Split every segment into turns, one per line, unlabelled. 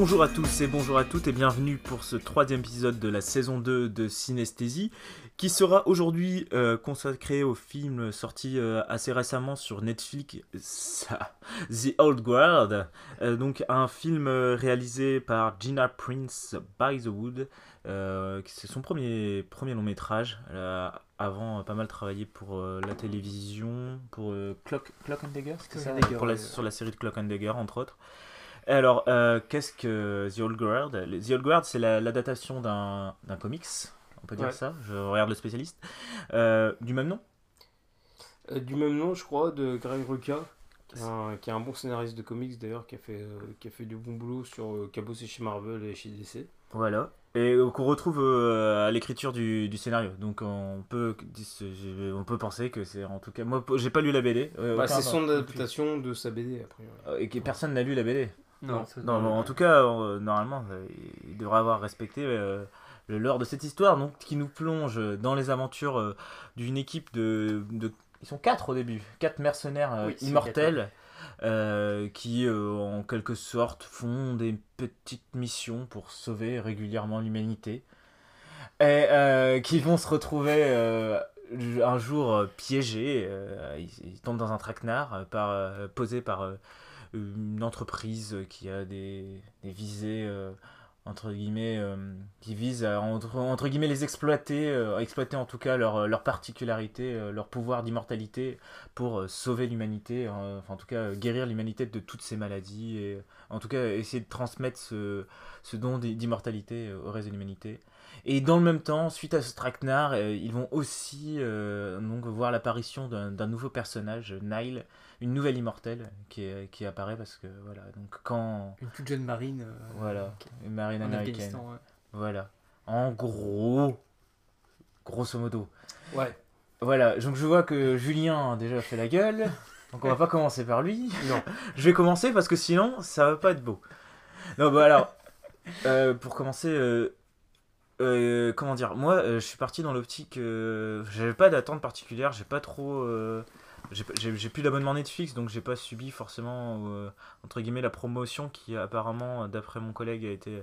Bonjour à tous et bonjour à toutes et bienvenue pour ce troisième épisode de la saison 2 de Synesthésie qui sera aujourd'hui euh, consacré au film sorti euh, assez récemment sur Netflix, ça, The Old World, euh, donc un film réalisé par Gina Prince by the Wood, c'est son premier, premier long métrage, avant pas mal travaillé pour la télévision, pour Clock, Clock and Dagger, ça? Pour la, sur la série de Clock and Dagger entre autres. Alors, qu'est-ce que The Old World The Old World, c'est l'adaptation d'un comics on peut dire ça, je regarde le spécialiste. Euh, du même nom?
Euh, Du même nom, je crois, de Greg Rucka, qui est un, bon scénariste de comics d'ailleurs, qui, a fait, euh, qui a fait du bon boulot sur qui a bossé chez Marvel et chez DC.
Voilà. Et qu'on retrouve à l'écriture du, du, scénario. Donc on peut, on peut penser que c'est en tout cas. Moi, j'ai pas lu la BD.
Bah, c'est son adaptation de sa BD
après. Et que personne n'a lu la BD. Non, non, en tout cas, normalement, il devrait avoir respecté le lore de cette histoire, donc qui nous plonge dans les aventures euh, d'une équipe de, Ils sont quatre au début, quatre mercenaires euh, immortels. Euh, qui en quelque sorte font des petites missions pour sauver régulièrement l'humanité. Et qui vont se retrouver un jour piégés ils, tombent dans un traquenard par, posé par une entreprise qui a des, visées entre guillemets, euh, qui visent à entre, guillemets les exploiter, euh, exploiter en tout cas leur, leur particularité, euh, leur pouvoir d'immortalité pour sauver l'humanité, en tout cas guérir l'humanité de toutes ces maladies et en tout cas essayer de transmettre ce don d'immortalité au reste de l'humanité. Et dans le même temps, suite à ce traquenard, ils vont aussi donc voir l'apparition d'un nouveau personnage, Nile, une nouvelle immortelle qui, qui apparaît parce que voilà donc quand
une toute jeune marine euh,
voilà une marine américaine. Voilà. En gros grosso modo.
Ouais.
Voilà donc je vois que Julien a déjà fait la gueule donc on va pas commencer par lui. Non. Je vais commencer parce que sinon ça va pas être beau. Non bah alors euh, pour commencer euh, comment dire moi je suis parti dans l'optique j'avais pas d'attente particulière j'ai pas trop j'ai plus d'abonnement Netflix, donc j'ai pas subi forcément, euh, entre guillemets, la promotion qui apparemment, d'après mon collègue, a été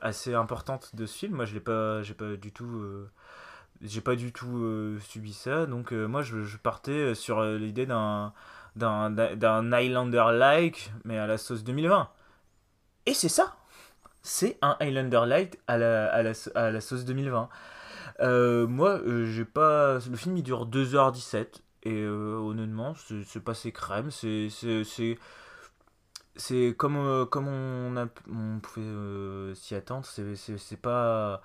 assez importante de ce film. Moi, je l'ai pas, pas du tout, euh, j'ai pas du tout euh, subi ça. Donc moi, je, partais sur l'idée d'un d'un Highlander-like, mais à la sauce 2020. Et c'est ça C'est un Highlander-like à la, à, la, à la sauce 2020. moi, j'ai pas. Le film il dure 2h17. Et euh, honnêtement, c'est passé crème. C'est c'est comme, euh, comme on, pouvait euh, s'y attendre. C'est pas.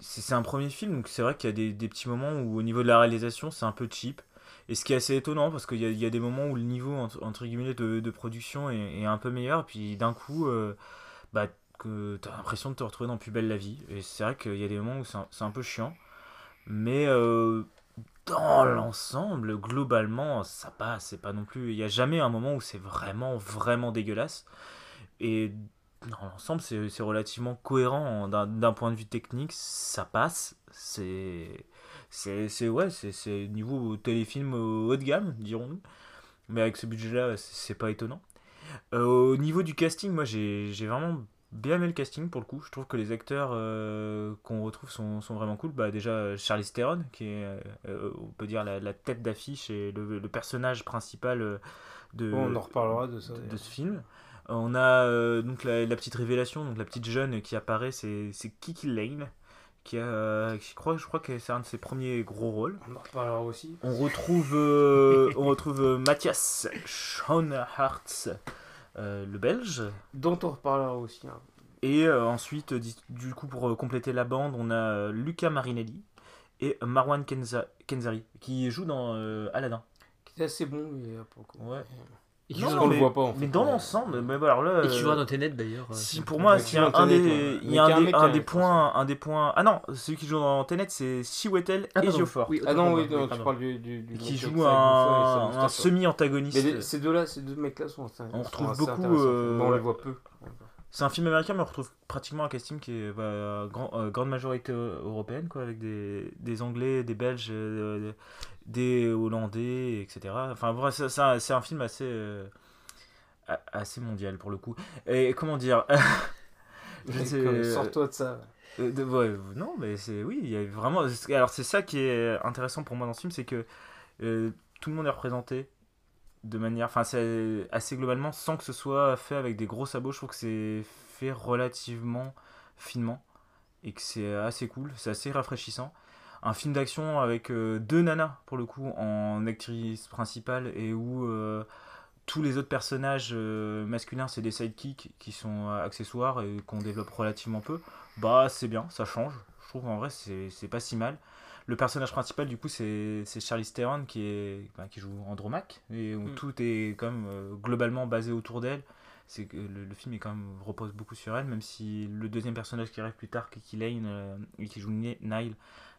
C'est un premier film, donc c'est vrai qu'il y a des, des, petits moments où, au niveau de la réalisation, c'est un peu cheap. Et ce qui est assez étonnant, parce qu'il y, y, a des moments où le niveau entre, guillemets de, production est, est, un peu meilleur, puis d'un coup, bah, que t'as l'impression de te retrouver dans Plus belle la vie. Et c'est vrai qu'il y a des moments où c'est un, un, peu chiant. Mais dans l'ensemble, globalement, ça passe. C'est pas non plus. Il n'y a jamais un moment où c'est vraiment, vraiment dégueulasse. Et dans l'ensemble, c'est relativement cohérent d'un point de vue technique. Ça passe. C'est. C'est ouais, c'est niveau téléfilm haut de gamme, dirons-nous. Mais avec ce budget-là, c'est pas étonnant. Euh, au niveau du casting, moi j'ai vraiment bien aimé le casting pour le coup. Je trouve que les acteurs euh, qu'on retrouve sont, sont, vraiment cool. Bah, déjà, Charlie Theron, qui est, euh, on peut dire, la, la tête d'affiche et le, le, personnage principal euh, de,
on en reparlera de, ça,
de ce film. On a donc la, la, petite révélation, donc la petite jeune qui apparaît, c'est Kiki Lane. Qui a, je crois, je crois que c'est un de ses premiers gros rôles.
On en reparlera aussi.
On retrouve, on retrouve Mathias Schoenhartz, le belge.
Dont on reparlera aussi. Hein.
Et euh, ensuite, du coup, pour euh, compléter la bande, on a Luca Marinelli et Marwan Kenza Kenzari qui joue dans Aladdin.
Qui est assez bon, mais pour
Ouais.
Et non, on le voit pas en fait.
Mais dans l'ensemble, mais alors là.
Et qui jouera dans Tenet d'ailleurs.
Si pour moi, a un des, il y a un des, un des points, un des points. Ah non, celui qui joue dans Tenet, c'est Siwetel
ah,
et Geoffort.
Oui, ah non, oui, non, tu parles du, du, du
qui joue un, un semi-antagoniste.
Mais ces deux-là, ces deux mecs-là sont.
On retrouve beaucoup. Euh,
on les voit peu.
C'est un film américain, mais on retrouve pratiquement un casting qui est bah, grand, euh, grande majorité européenne, quoi, avec des, des Anglais, des Belges, euh, des Hollandais, etc. Enfin, bref, c'est un film assez assez mondial pour le coup. Et comment dire
Sors-toi de ça.
Euh, non, mais c'est oui, il y a vraiment. Alors c'est ça qui est intéressant pour moi dans ce film, c'est que euh, tout le monde est représenté de manière, enfin c'est assez globalement, sans que ce soit fait avec des gros sabots. Je trouve que c'est fait relativement finement et que c'est assez cool, c'est assez rafraîchissant. Un film d'action avec euh, deux nanas pour le coup en actrice principale et où tous les autres personnages masculins c'est des sidekicks qui sont accessoires et qu'on développe relativement peu bah c'est bien, ça change. Je trouve en vrai c'est pas si mal. Le personnage principal du coup c'est Charlie Theron qui, est, bah, qui joue Andromaque et où mm. tout est quand même euh, globalement basé autour d'elle. C'est que le, film est quand même repose beaucoup sur elle, même si le deuxième personnage qui arrive plus tard, Kiki Lane, euh, qui joue Nile,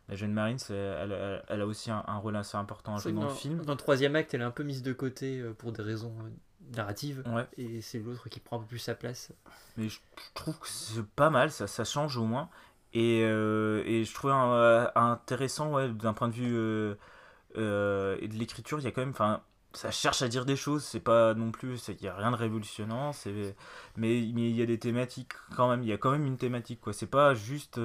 la jeune marine, elle, elle, a aussi un, rôle assez important à jouer dans, le film.
Dans le troisième acte, elle est un peu mise de côté euh, pour des raisons narrative et c'est l'autre qui prend un peu plus sa place.
Mais je, trouve que c'est pas mal, ça, ça change au moins. Et, euh, et je trouve euh, intéressant ouais, d'un point de vue euh, de l'écriture, il y a quand même. Enfin, ça cherche à dire des choses, c'est pas non plus. Il n'y a rien de révolutionnant, mais, il y a des thématiques quand même. Il y a quand même une thématique, quoi. C'est pas juste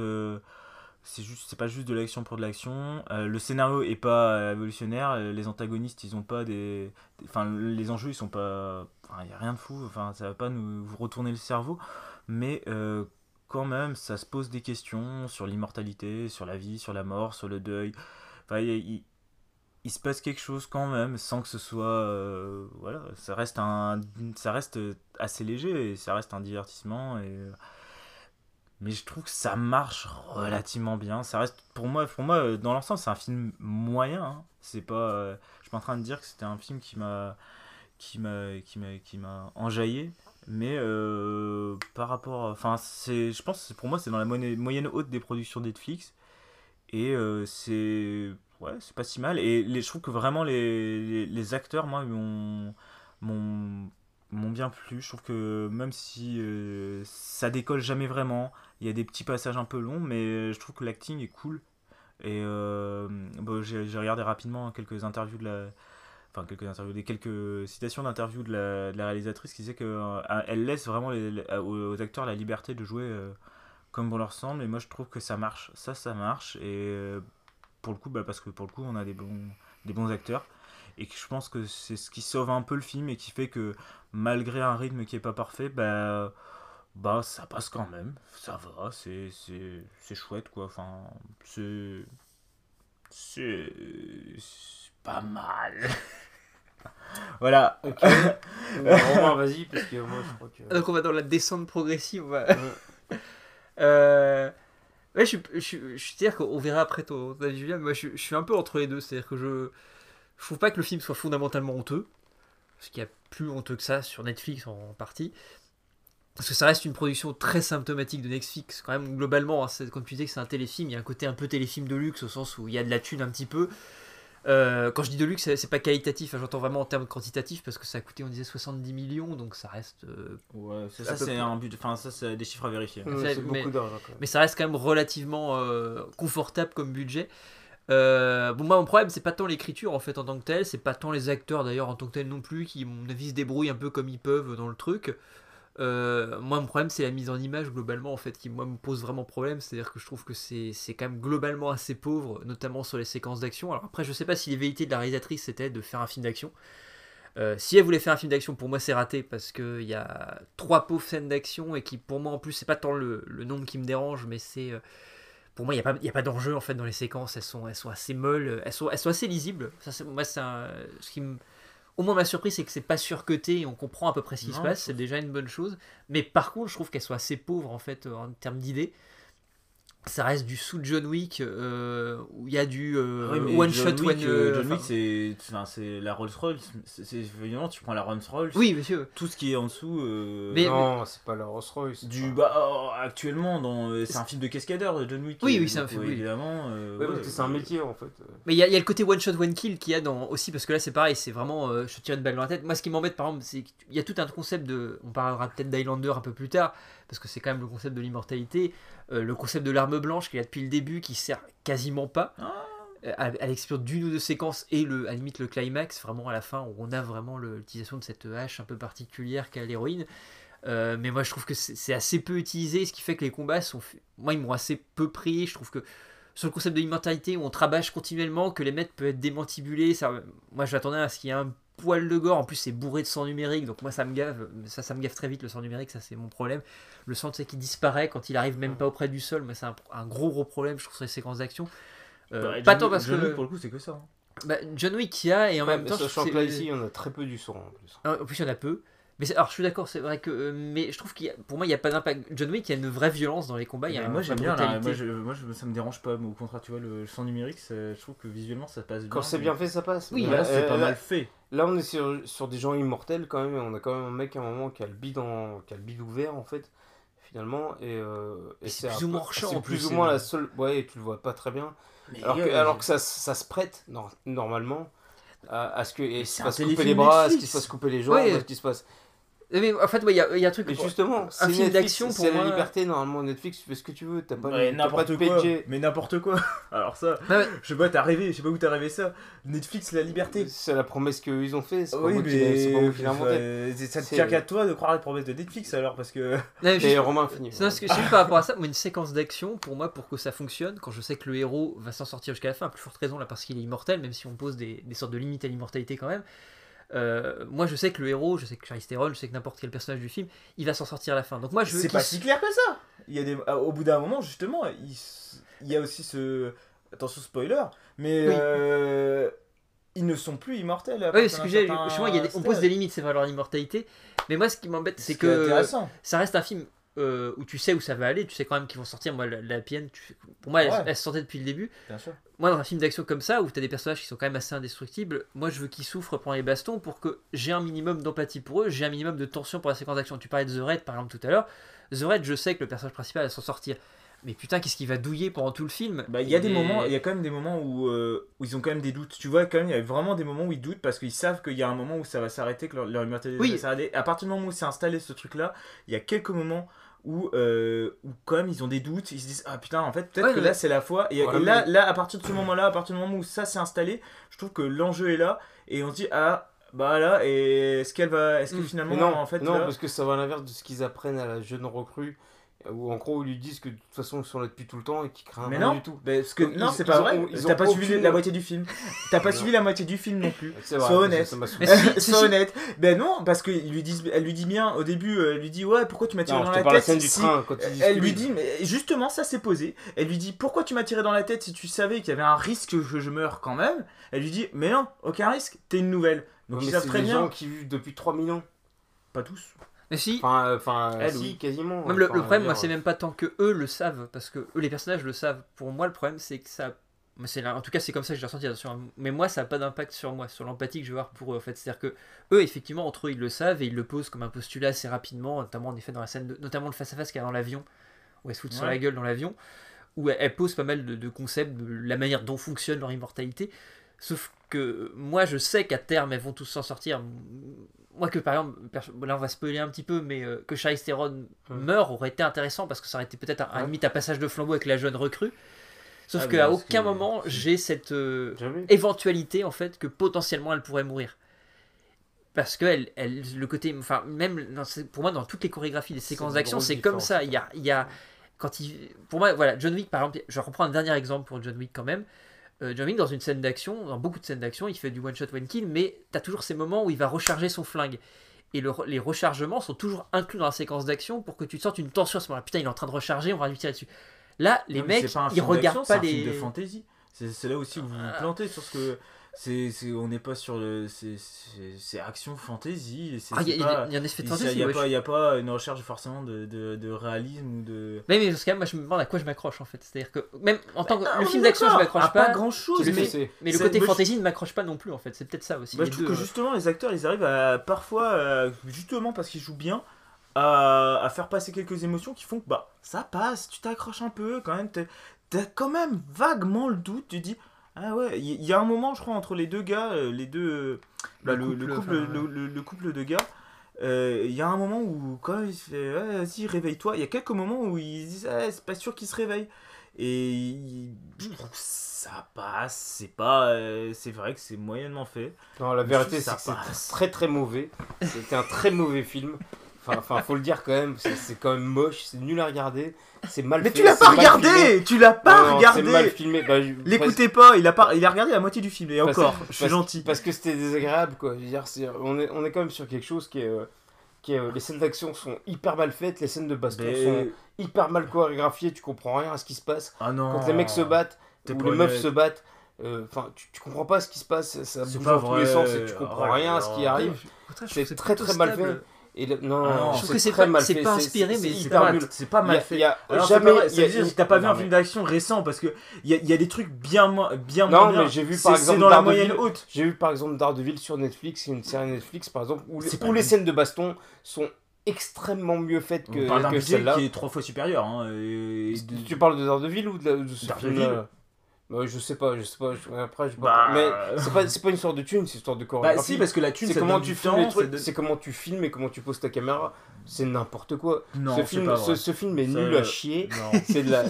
c'est juste c'est pas juste de l'action pour de l'action le scénario est pas révolutionnaire les antagonistes ils ont pas des enfin les enjeux ils sont pas il y a rien de fou enfin ça va pas nous retourner le cerveau mais quand même ça se pose des questions sur l'immortalité sur la vie sur la mort sur le deuil enfin il, se passe quelque chose quand même sans que ce soit voilà ça reste un ça reste assez léger et ça reste un divertissement mais je trouve que ça marche relativement bien. Ça reste pour moi, pour moi euh, dans l'ensemble, c'est un film moyen. Hein. C'est pas, euh, je suis pas en train de dire que c'était un film qui m'a, qui m'a, qui m'a, qui m'a enjaillé. Mais euh, par rapport, enfin, je pense, pour moi, c'est dans la moyenne, haute des productions Netflix. Et c'est, ouais, c'est pas si mal. Et je trouve que vraiment les, les, acteurs, moi, m'ont, m'ont bien plu. Je trouve que même si ça décolle jamais vraiment, il y a des petits passages un peu longs, mais je trouve que l'acting est cool. Et euh, j'ai regardé rapidement quelques interviews de la. Enfin, quelques interviews, des quelques citations d'interviews de la, réalisatrice qui disait qu'elle euh, laisse vraiment aux, acteurs la liberté de jouer euh, comme bon leur semble. Et moi, je trouve que ça marche. Ça, ça marche. Et pour le coup, bah, parce que pour le coup, on a des bons, des bons acteurs. Et je pense que c'est ce qui sauve un peu le film et qui fait que malgré un rythme qui est pas parfait, bah bah ça passe quand même, ça va, c'est, chouette quoi, enfin c'est, c'est, pas mal. voilà. Ok.
vas-y parce que moi je crois que. Donc on va dans la descente progressive. Ouais. euh... Ouais, je, je, je, je dire qu'on verra après ton, avis, Julien, mais moi je, je, suis un peu entre les deux. C'est-à-dire que je, je trouve pas que le film soit fondamentalement honteux, parce qu'il y a plus honteux que ça sur Netflix en partie. Parce que ça reste une production très symptomatique de Netflix, quand même, globalement. Hein, comme tu disais que c'est un téléfilm, il y a un côté un peu téléfilm de luxe, au sens où il y a de la thune un petit peu. Euh, quand je dis de luxe, c'est pas qualitatif, hein, j'entends vraiment en termes quantitatifs, parce que ça a coûté, on disait, 70 millions, donc ça reste. Euh,
ouais, ça, c'est un but, enfin, ça, c'est des chiffres à vérifier.
mais, mais, ça reste quand même relativement euh, confortable comme budget. bon, moi, mon problème, c'est pas tant l'écriture en fait en tant que telle, c'est pas tant les acteurs d'ailleurs en tant que tel non plus, qui, à mon avis, se débrouillent un peu comme ils peuvent dans le truc. Euh, moi, mon problème, c'est la mise en image globalement, en fait, qui moi me pose vraiment problème. C'est-à-dire que je trouve que c'est quand même globalement assez pauvre, notamment sur les séquences d'action. Alors après, je sais pas si les velléités de la réalisatrice c'était de faire un film d'action. Euh, si elle voulait faire un film d'action, pour moi c'est raté parce qu'il y a trois pauvres scènes d'action et qui pour moi en plus c'est pas tant le, le, nombre qui me dérange, mais c'est euh, pour moi il n'y a pas, pas d'enjeu en fait dans les séquences. Elles sont, elles sont assez molles, elles sont, elles sont assez lisibles. Moi c'est ce qui me au moins, ma surprise, c'est que c'est pas surcoté et on comprend à peu près ce qui se passe. C'est déjà une bonne chose. Mais par contre, je trouve qu'elle soit assez pauvre en fait en termes d'idées ça reste du sous John Wick euh, où il y a du euh, ah one shot
one euh, John Wick c'est c'est la Rolls Royce c'est évidemment tu prends la Rolls Royce
oui monsieur.
Tout ce qui est en dessous
mais, non c'est pas la Rolls Royce
du bah oh, actuellement dans c'est un film de cascadeur John Wick
oui oui c'est un film
évidemment
c'est un métier en fait.
Mais il y, a, y, a le côté one shot one kill qu'il y a dans aussi parce que là c'est pareil c'est vraiment je tire une balle dans la tête. Moi ce qui m'embête par exemple c'est qu'il y a tout un concept de on parlera peut-être d'Highlander un peu plus tard parce que c'est quand même le concept de l'immortalité euh, le concept de l'arme blanche qu'il a depuis le début qui sert quasiment pas. Ah. Euh, à, l'exception d'une ou deux séquences et le, à la limite le climax, vraiment à la fin où on a vraiment l'utilisation de cette hache un peu particulière qu'a l'héroïne. Euh, mais moi, je trouve que c'est assez peu utilisé, ce qui fait que les combats sont. Moi, ils m'ont assez peu pris. Je trouve que sur le concept de l'immortalité, où on travaille continuellement, que les maîtres peuvent être démantibulés, ça... moi, j'attendais à ce qu'il y ait un poil de gore. En plus, c'est bourré de sang numérique, donc moi, ça me gave. Ça, ça me gave très vite, le sang numérique, ça, c'est mon problème. Le sang, tu sais, qui disparaît quand il arrive même pas auprès du sol, mais c'est un, gros, gros problème, je trouve, sur les séquences d'action.
Euh, pas tant parce que. pour le coup, c'est que ça. Hein.
Bah, John Wick, il y a, et en même temps.
Sachant que là, ici, on a très peu du sang en plus.
Ah, en plus, il y en a peu. Mais alors, je suis d'accord, c'est vrai que. Euh, mais je trouve qu'il pour moi, il n'y a pas d'impact. John Wick, il y a une vraie violence dans les combats. Il y a
moi, j'aime bien. moi, je, moi ça me dérange pas. Mais au contraire, tu vois, le son numérique, je trouve que visuellement, ça passe bien.
Quand c'est bien fait, ça passe.
Oui, là, c'est pas mal fait.
Là, on est sur, sur, des gens immortels quand même. Et on a quand même un mec à un moment qui a le bide, en, qui a le bide ouvert, en fait, finalement. Et, euh,
et c'est plus ou moins C'est
plus ou moins la seule. Ouais, tu le vois pas très bien. alors, que, alors que ça, ça se prête, non, normalement, à, ce que. Et se couper les bras, à ce qu'il se fasse couper les jambes, à ce qu'il se passe.
Mais en fait, il y, a, y, a un truc.
Mais justement, un film d'action pour. C'est la liberté, normalement, Netflix, tu fais ce que tu veux. T'as pas,
ouais, n'importe quoi. Mais n'importe quoi. Alors, ça, je sais pas, t'es arrivé, je sais pas où t'es arrivé ça. Netflix, la liberté.
C'est la promesse qu'ils ont fait.
C'est oui, mais. Pas moi qui inventé. Ça te tient qu'à toi de croire la promesse de Netflix alors, parce que.
Et Romain finit.
C'est ce que je par rapport à ça. Moi, une séquence d'action, pour moi, pour que ça fonctionne, quand je sais que le héros va s'en sortir jusqu'à la fin, à plus forte raison là, parce qu'il est immortel, même si on pose des, des sortes de limites à l'immortalité quand même. Euh, moi, je sais que le héros, je sais que Charlize Theron, je sais que n'importe quel personnage du film, il va s'en sortir à la fin. Donc moi, je
C'est pas si clair que ça. Il y a des... Ah, au bout d'un moment, justement, il... il, y a aussi ce attention spoiler, mais euh, ils ne sont plus immortels.
Oui, ce que j'ai, on pose des limites, c'est vrai leur immortalité. Mais moi, ce qui m'embête, c'est que ça reste un film euh, où tu sais où ça va aller, tu sais quand même qu'ils vont sortir. Moi, la, la pour moi, elle, se sortait depuis le début. Moi, dans un film d'action comme ça, où tu as des personnages qui sont quand même assez indestructibles, moi, je veux qu'ils souffrent pendant les bastons pour que j'ai un minimum d'empathie pour eux, j'ai un minimum de tension pour la séquence d'action. Tu parlais de The Red, par exemple, tout à l'heure. The Red, je sais que le personnage principal va s'en sortir. Mais putain, qu'est-ce qu'il va douiller pendant tout le film?
Bah, il y a des moments, il y a quand même des moments où, euh, où ils ont quand même des doutes. Tu vois, quand même, il y a vraiment des moments où ils doutent parce qu'ils savent qu'il y a un moment où ça va s'arrêter, que leur, leur oui. va s'arrêter. À partir du moment où c'est installé ce truc-là, il y a quelques moments où, euh, où même ils ont des doutes, ils se disent ah putain en fait peut-être que là c'est la fois et, là, là à partir de ce moment-là, à partir du moment où ça s'est installé, je trouve que l'enjeu est là. Et on se dit ah bah là et est-ce qu'elle va est-ce que mm. finalement
non,
en fait
non parce que ça va à l'inverse de ce qu'ils apprennent à la jeune recrue où en gros ils lui disent que de toute façon ils sont là depuis tout le temps et qu'ils craignent
mais non
du tout.
parce que non, c'est pas vrai. T'as pas suivi la moitié du film. T'as pas suivi la moitié du film non plus. Sois honnête. Sois honnête. Ben non, parce que lui elle lui dit bien au début, elle lui dit ouais pourquoi tu m'as tiré dans la tête
du train, quand
Elle lui dit mais justement ça s'est posé. Elle lui dit pourquoi tu m'as tiré dans la tête si tu savais qu'il y avait un risque que je meure quand même? Elle lui dit mais non aucun risque. T'es une nouvelle.
Donc ils savent très bien. gens qui vivent depuis 3 millions.
Pas tous.
Mais si.
Enfin, euh, enfin elle, oui. quasiment.
Même le, problème, moi, c'est même pas tant que eux le savent, parce que eux, les personnages le savent. Pour moi, le problème, c'est que ça. C'est en tout cas, c'est comme ça que j'ai ressenti. Mais moi, ça n'a pas d'impact sur moi, sur l'empathie que je vais avoir pour eux. En fait, c'est-à-dire que eux, effectivement, entre eux, ils le savent et ils le posent comme un postulat assez rapidement, notamment en effet dans la scène, de... notamment le face-à-face qu'il y a dans l'avion, où elle se fout sur la gueule dans l'avion, où elle, pose pas mal de, de, concepts de la manière dont fonctionne leur immortalité. Sauf que moi, je sais qu'à terme, elles vont tous s'en sortir moi que par exemple, là on va spoiler un petit peu, mais euh, que Charlize Theron meure aurait été intéressant parce que ça aurait été peut-être un, limite un passage de flambeau avec la jeune recrue. Sauf ah, qu'à aucun moment j'ai cette euh, éventualité en fait que potentiellement elle pourrait mourir. Parce que elle, elle, le côté, enfin même pour moi dans toutes les chorégraphies des séquences d'action c'est comme ça. Il y a, il y a quand il, pour moi voilà John Wick par exemple, je reprends un dernier exemple pour John Wick quand même. Euh, John Wick, dans une scène d'action, dans beaucoup de scènes d'action, il fait du one shot, one kill, mais tu as toujours ces moments où il va recharger son flingue. Et les rechargements sont toujours inclus dans la séquence d'action pour que tu te sortes une tension à ce moment-là. Putain, il est en train de recharger, on va lui tirer dessus. Là, les mecs, ils regardent pas les.
C'est un film de fantasy. C'est là aussi où vous vous plantez sur ce que c'est on n'est pas sur le c'est action fantasy
ah il y, a un effet de fantasy
il n'y a, pas une recherche forcément de, de, de, réalisme ou de
mais, mais parce que moi je me demande à quoi je m'accroche en fait. C'est à dire que même en tant que le film d'action je m'accroche pas,
pas. grand chose
mais, mais, le côté fantasy ne m'accroche pas non plus en fait. C'est peut-être ça aussi
je trouve que justement les acteurs ils arrivent à parfois euh, justement parce qu'ils jouent bien à, à, faire passer quelques émotions qui font que bah ça passe tu t'accroches un peu quand même t'as quand même vaguement le doute tu dis ah ouais, il y, a un moment, je crois, entre les deux gars, euh, les deux. Euh, bah, le, couple, le, couple, de gars. Euh, il y a un moment où, quand il se fait vas-y, réveille-toi, il y a quelques moments où ils disent ah, c'est pas sûr qu'il se réveille. Et ça passe, c'est pas. c'est vrai que c'est moyennement fait.
Non, la vérité, c'est que c'est très très mauvais. C'était un très mauvais film. Enfin, faut le dire quand même, c'est quand même moche, c'est nul à regarder, c'est mal
Mais tu l'as pas regardé Tu l'as pas regardé
C'est mal filmé. Bah,
L'écoutez pas, il a pas, il a regardé la moitié du film et encore, je suis gentil.
Parce que c'était désagréable quoi. Je veux dire, on est, on est quand même sur quelque chose qui est, euh, qui est, euh, les scènes d'action sont hyper mal faites, les scènes de baston sont hyper mal chorégraphiées, tu comprends rien à ce qui se passe.
Ah non.
Quand les mecs se battent ou les meufs se battent. Euh, enfin, tu, tu, comprends pas ce qui se passe, ça bouge dans tous les sens et tu comprends rien à ce qui arrive. C'est très très mal fait. Et non,
ah je trouve que c'est pas, c'est pas inspiré, mais
c'est pas, mal fait. Y a, jamais, t'as pas vu un film d'action récent parce que il y a, y a, des trucs bien moins, bien
non,
moins
mais j'ai vu par exemple
dans la moyenne haute.
J'ai vu par exemple Daredevil sur Netflix, une série Netflix par exemple où, où les scènes de baston sont extrêmement mieux faites que, que celle-là.
qui est trois fois supérieur. Hein,
Tu parles de Daredevil ou de, de ce film bah, je sais pas, je sais pas. Après, je bah, Mais c'est pas, pas une sorte de thune, c'est une sorte de chorégraphie.
Bah, si, parce que la thune,
c'est comment tu filmes les trucs. C'est comment tu filmes et comment tu poses ta caméra. C'est n'importe quoi.
Non,
ce, film, ce, ce, film est nul à chier. C'est de la.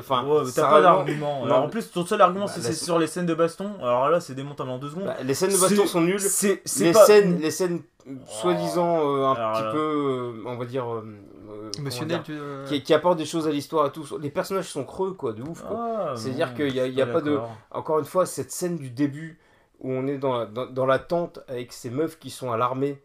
Enfin,
t'as pas d'argument. En plus, ton seul argument, c'est sur les scènes de baston. Alors là, c'est démontable en deux secondes.
les scènes de baston sont nulles. Les scènes, les scènes soi-disant euh, un petit peu, euh, on va dire
émotionnel
qui, qui, apporte des choses à l'histoire et tout. Les personnages sont creux quoi de ouf ah, c'est à dire qu'il y a, y a pas de encore une fois cette scène du début où on est dans, dans, dans la tente avec ces meufs qui sont à l'armée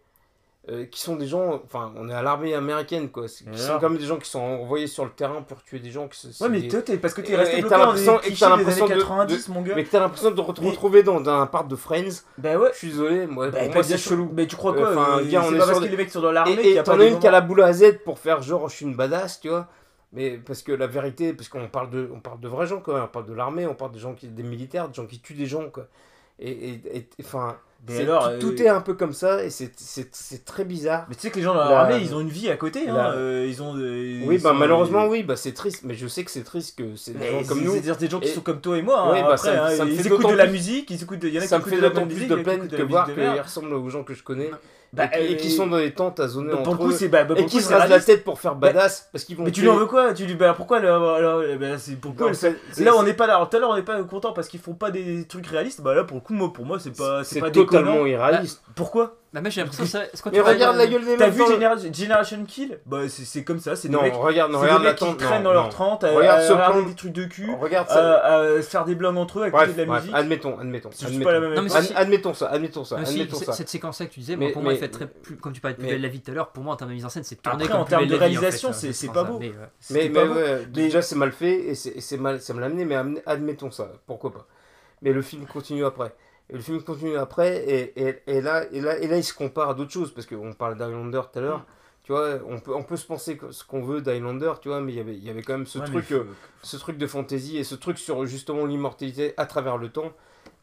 euh, qui sont des gens, enfin, on est à l'armée américaine, quoi. Qui sont comme des gens qui sont envoyés sur le terrain pour tuer des gens. Qui,
ouais, mais toi, parce que t'es resté bloqué dans les clichés des années 90, mon gars.
Mais t'as l'impression de te retrouver dans, un parc de Friends.
Bah ouais.
Je suis désolé, moi,
bah,
moi, c'est chelou.
Mais tu crois quoi Enfin, euh, on est pas parce que les mecs sont dans l'armée
qu'il y a pas de. une qui a la boule à Z pour faire genre, je suis une badass, tu vois. Mais parce que la vérité, parce qu'on parle de, on parle de vrais gens, quoi. On parle de l'armée, on parle de gens qui, des militaires, de gens qui tuent des gens, quoi. Et, enfin tout, euh, est un peu comme ça et c'est très bizarre.
Mais tu sais que les gens dans l'armée, ils ont une vie à côté. Hein, euh, ils ont,
oui, bah, malheureusement, oui, bah, c'est triste. Mais je sais que c'est triste que c'est des gens comme nous.
C'est-à-dire des gens qui sont comme toi et moi. Hein, oui, bah, ça, hein, ils écoutent de la musique, ils écoutent. Il y en a
ça me fait d'autant plus de peine que voir qu'ils ressemblent aux gens que je connais. Bah, et, qui sont dans des tentes à zoner entre eux. bah, bah, et qui se rasent la tête pour faire badass parce qu'ils vont
mais tu lui en veux quoi? Tu dis bah pourquoi c'est pourquoi là on n'est pas là. Tout à l'heure on n'est pas content parce qu'ils font pas des trucs réalistes. Bah là pour le coup moi pour moi c'est pas
c'est pas totalement irréaliste.
Pourquoi?
Bah, moi j'ai l'impression que ça.
Mais regarde la gueule des
T'as vu Generation Kill? Bah c'est comme ça, c'est des
mecs. regarde, non, regarde
la qui traînent dans leur 30 à regarder des trucs de cul,
regarde
à faire des blogs entre eux, à écouter de la musique.
Admettons, admettons.
Admettons
ça, admettons ça, admettons ça.
Cette séquence-là que tu disais, pour moi, elle fait très. Comme tu parlais de plus belle la vie tout à l'heure, pour moi en termes de mise en scène, c'est tourné
comme en termes de réalisation, c'est pas beau.
Mais déjà c'est mal fait et c'est mal amené, mais admettons ça, pourquoi pas. Mais le film continue après. Et le film continue après, et, et, et, là, et, là, et là, il se compare à d'autres choses, parce qu'on parlait d'Highlander tout à l'heure. Mm. Tu vois, on peut, on peut se penser ce qu'on veut d'Highlander, tu vois, mais il y avait, il y avait quand même ce, truc, euh, ce truc de fantaisie et ce truc sur justement l'immortalité à travers le temps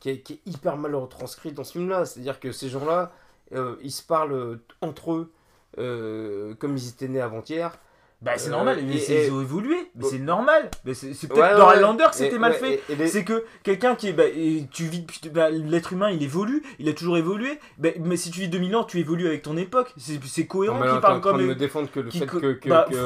qui est, qui est, hyper mal retranscrit dans ce film-là. C'est-à-dire que ces gens-là, euh, ils se parlent euh, entre eux comme ils étaient nés avant-hier.
Bah c'est normal, euh, ils ont évolué, mais c'est normal. Mais c'est peut-être dans Highlander que c'était mal fait. C'est que quelqu'un qui est, bah, tu vis, bah, l'être humain il évolue, il a toujours évolué. Bah, mais si tu vis 2000 ans, tu évolues avec ton époque. C'est cohérent.
qui parle comme. me défendre que le fait que, que, bah, que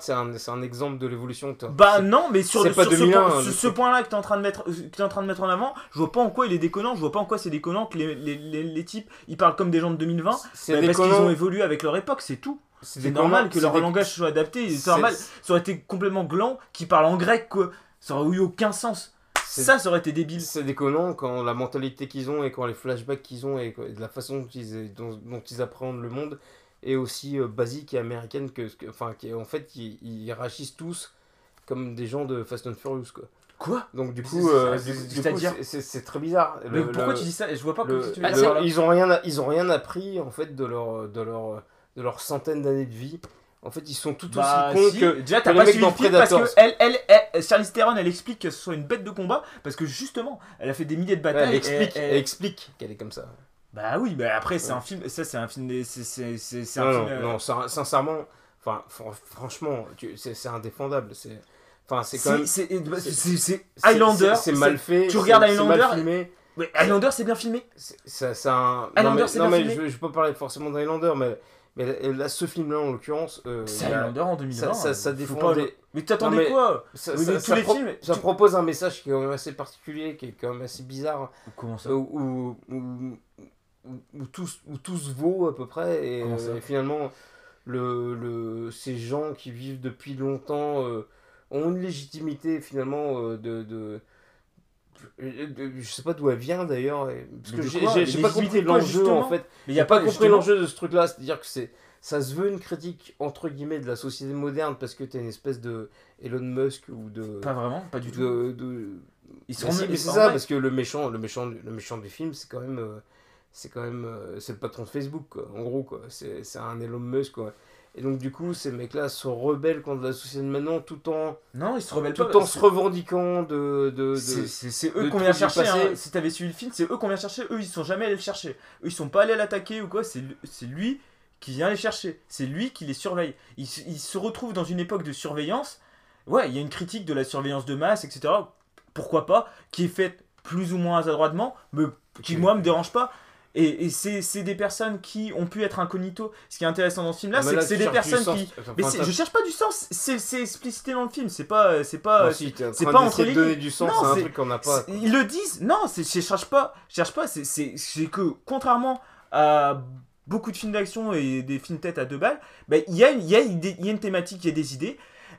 c'est un, un, exemple de l'évolution.
Bah non, mais sur, sur, ce, point, ce point-là que tu es en train de mettre, es en train de mettre en avant, je vois pas en quoi il est déconnant. Je vois pas en quoi c'est déconnant que les, les, les, les, types ils parlent comme des gens de 2020 parce qu'ils ont évolué avec leur époque, c'est tout. C'est normal que leur langage soit adapté. C'est normal. Ça aurait été complètement gland qui parle en grec, quoi. Ça aurait eu aucun sens. Ça, ça aurait été débile.
C'est déconnant quand la mentalité qu'ils ont et quand les flashbacks qu'ils ont et de la façon dont ils, dont, ils appréhendent le monde est aussi euh, basique et américaine que. Enfin, qui, en fait, ils, ils réagissent tous comme des gens de Fast and Furious, quoi.
Quoi?
Donc du coup, c'est très bizarre.
Mais pourquoi tu dis ça? Je vois pas le, tu
ils ont rien, ils ont rien appris en fait de leur, de leur de leurs centaines d'années de vie. En fait, ils sont tout aussi bah, cons que.
Déjà, t'as pas suivi le film parce que elle, elle, elle, Charlize Theron, elle explique que ce soit une bête de combat parce que justement, elle a fait des milliers de batailles.
elle explique, elle, explique qu'elle est comme ça.
Bah oui, bah après, c'est un film. Ça, c'est un film. C'est
un non, film. Non, non, sincèrement, enfin, franchement, c'est indéfendable. C'est. Enfin, c'est quand même.
C'est Highlander.
C'est mal fait.
Tu regardes Highlander. Highlander, c'est bien filmé.
C'est un. Highlander, c'est bien mais filmé. Je, je peux pas parler forcément d'Highlander, mais, mais là, ce film-là, en l'occurrence.
Euh, c'est Highlander en 2020.
Ça, ça, défend. Des...
Mais t'attendais quoi
ça, mais tous les films, ça propose un message qui est quand même assez particulier, qui est quand même assez bizarre.
Comment ça
Où, où, où, où, tout, où tout se vaut à peu près, et, euh, finalement. le, le, ces gens qui vivent depuis longtemps ont une légitimité finalement de, de je sais pas d'où elle vient d'ailleurs parce que j'ai pas compris l'enjeu en fait. Il n'y a pas compris l'enjeu de ce truc là c'est à dire que c'est ça se veut une critique entre guillemets de la société moderne parce que tu es une espèce de Elon Musk ou de
pas vraiment pas du
tout. de, ils sont c'est ça parce que le méchant le méchant le méchant du film c'est quand même euh, c'est quand même euh, c'est le patron de Facebook quoi en gros quoi. C'est un Elon Musk quoi et donc du coup ces mecs là se rebellent contre la société de maintenant tout en
non ils se rebellent
tout en se revendiquant de, de, de
c'est eux qu'on vient chercher hein. si t'avais suivi le film c'est eux qu'on vient chercher eux ils sont jamais allés le chercher eux ils sont pas allés l'attaquer ou quoi c'est lui qui vient les chercher. C'est lui qui les surveille. Il, se retrouve dans une époque de surveillance. Ouais, il y a une critique de la surveillance de masse, etc. Pourquoi pas Qui est faite plus ou moins adroitement, mais qui, moi, me dérange pas. Et, c'est des personnes qui ont pu être incognito. Ce qui est intéressant dans ce film-là, c'est que c'est des personnes qui. mais je cherche pas du sens. C'est explicité dans le film. C'est pas, c'est pas, c'est
pas entre les donner du sens. C'est un truc qu'on n'a pas.
Ils le disent. Non, je cherche pas. Je cherche pas. C'est que contrairement à beaucoup de films d'action et des films tête à deux balles, bah, il y, a, y, a, y a une thématique, il y a des idées.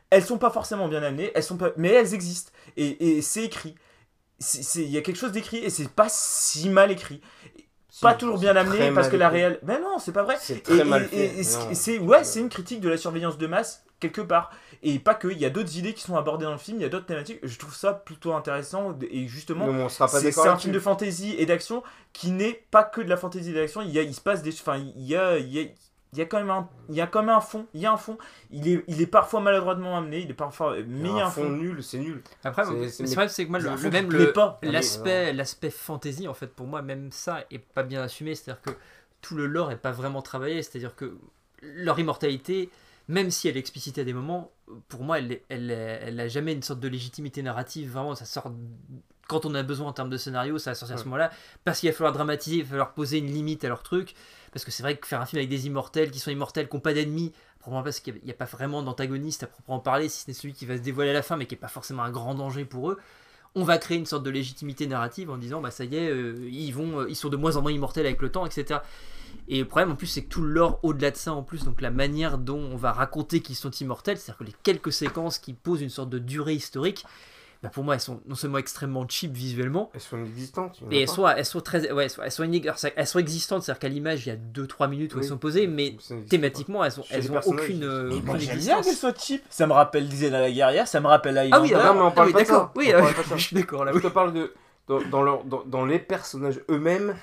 Elles sont pas forcément bien amenées, elles sont pas, mais elles existent. Et, et c'est écrit. Il y a quelque chose d'écrit et c'est pas si mal écrit. Pas toujours bien amené parce que la réelle. Mais non, c'est pas vrai.
C'est très mal fait.
c'est ouais, c'est une critique de la surveillance de masse quelque part. Et pas que, il y a d'autres idées qui sont abordées dans le film, il y a d'autres thématiques. Je trouve ça plutôt intéressant. Et justement, c'est un film de fantasy et d'action qui n'est pas que de la fantasy et d'action. Il, y a, il se passe des. Enfin, il y a, il y a il y a quand même un il y a quand même un fond il y a un fond. Il est il est parfois maladroitement amené il est parfois mais il y a un, fond,
nul c'est nul.
Après c'est vrai c'est que moi le, même le l'aspect l'aspect fantasy en fait pour moi même ça est pas bien assumé. C'est à dire que tout le lore est pas vraiment travaillé. C'est à dire que leur immortalité même si elle est explicitée à des moments, pour moi, elle, elle, elle, a jamais une sorte de légitimité narrative. Vraiment, ça sort quand on a besoin en termes de scénario, ça va sortir à ce moment-là. Parce qu'il va falloir dramatiser, il va falloir poser une limite à leur truc. Parce que c'est vrai que faire un film avec des immortels qui sont immortels, qui n'ont pas d'ennemis, probablement parce qu'il n'y a, pas vraiment d'antagoniste à proprement parler, si ce n'est celui qui va se dévoiler à la fin, mais qui n'est pas forcément un grand danger pour eux. On va créer une sorte de légitimité narrative en disant, bah ça y est, euh, ils, vont, euh, ils sont de moins en moins immortels avec le temps, etc. Et le problème en plus, c'est que tout l'or au-delà de ça, en plus, donc la manière dont on va raconter qu'ils sont immortels, c'est-à-dire que les quelques séquences qui posent une sorte de durée historique, bah pour moi, elles sont non seulement extrêmement cheap visuellement,
elles sont inexistantes.
Et elles sont, elles sont très, ouais, elles sont, elles sont, existantes, c'est-à-dire qu'à l'image, il y a 2-3 minutes où elles sont posées, mais thématiquement, elles ont, elles ont aucune, euh,
mais moi, j'aime bien qu'elles soient cheap. Ça me rappelle Disney la guerrière, ça me rappelle Highlander.
Ah oui, ah, mais on parle ah, oui, d'accord. Oui, je suis d'accord là.
Je te parle de dans, dans, leur, dans, dans les personnages eux-mêmes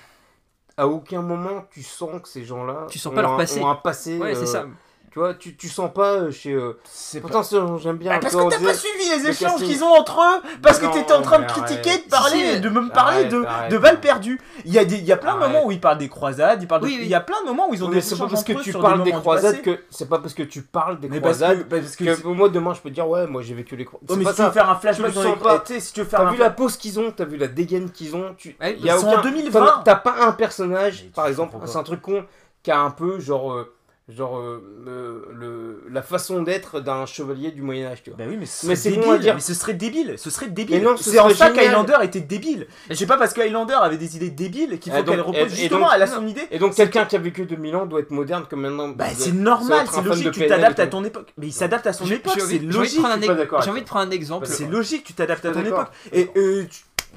à aucun moment tu sens que ces gens-là
tu sens pas leur passé.
ont un passé.
Ouais, c'est ça.
Tu vois, tu, tu sens pas euh, chez. Euh... Pourtant, pas... j'aime bien.
Ah, parce que t'as pas suivi les échanges qu'ils ont entre eux Parce que t'étais en train de critiquer, de parler, de me parler de, de balles perdues. Il y a, des, il y a plein de moments où ils parlent des croisades, ils parlent Il y a plein de moments où ils ont des
C'est pas parce que tu parles des croisades que. C'est pas parce que tu parles des croisades parce que moi demain je peux dire ouais, moi j'ai vécu les croisades.
mais si tu veux faire un flashback dans les si tu veux faire.
T'as vu la pause qu'ils ont, t'as vu la dégaine qu'ils ont.
Ils sont en 2020.
T'as pas un personnage, par exemple, c'est un truc con, qui a un peu genre euh, genre euh, le, la façon d'être d'un chevalier du Moyen Âge tu vois.
Bah oui mais, mais c'est bon à dire. mais ce serait débile ce serait débile. C'est en ça qu'Highlander était débile. Je sais pas parce qu'Highlander avait des idées débiles qu'il faut qu'elle repose justement à elle a son idée.
et donc quelqu'un qui a vécu 2000 ans doit être moderne comme maintenant.
Bah c'est normal c'est logique tu t'adaptes à ton époque. Mais il s'adapte à son époque c'est logique.
j'ai envie de prendre un exemple.
C'est logique tu t'adaptes à ton époque. Et euh,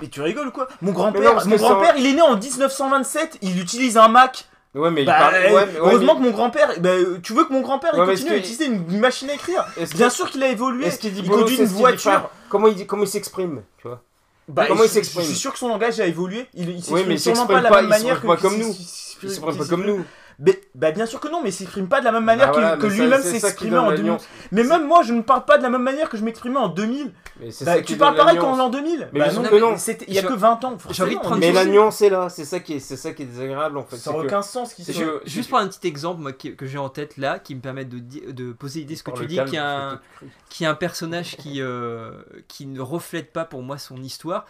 mais tu rigoles quoi? Mon grand-père, mon grand-père, il est né en 1927, il utilise un Mac.
Ouais, mais
bah, heureusement que mon grand-père, bah, tu veux que mon grand-père continue à utiliser une machine à écrire Bien sûr qu'il a évolué.
Est-ce qu'il dit il conduit une voiture. Comment il comment il s'exprime, tu vois?
Bah, Comment il s'exprime? Je suis sûr que son langage a évolué. Il, il s'exprime sûrement pas de la même manière
que comme nous. Il s'exprime pas comme nous.
Mais, bah bien sûr que non, mais il s'exprime pas de la même manière bah que, lui-même s'exprimait en 2000. Mais même moi, je ne parle pas de la même manière que je m'exprimais en 2000. Bah, tu parles pareil qu'en l'an 2000.
Mais bah non, que non.
Il y a que 20 ans.
Mais la nuance est là, c'est ça qui est, c'est ça qui est désagréable en fait.
Ça n'a aucun sens.
Juste pour un petit exemple moi, que j'ai en tête là, qui me permet de, de poser l'idée ce que tu dis, qui a un personnage qui euh, qui ne reflète pas pour moi son histoire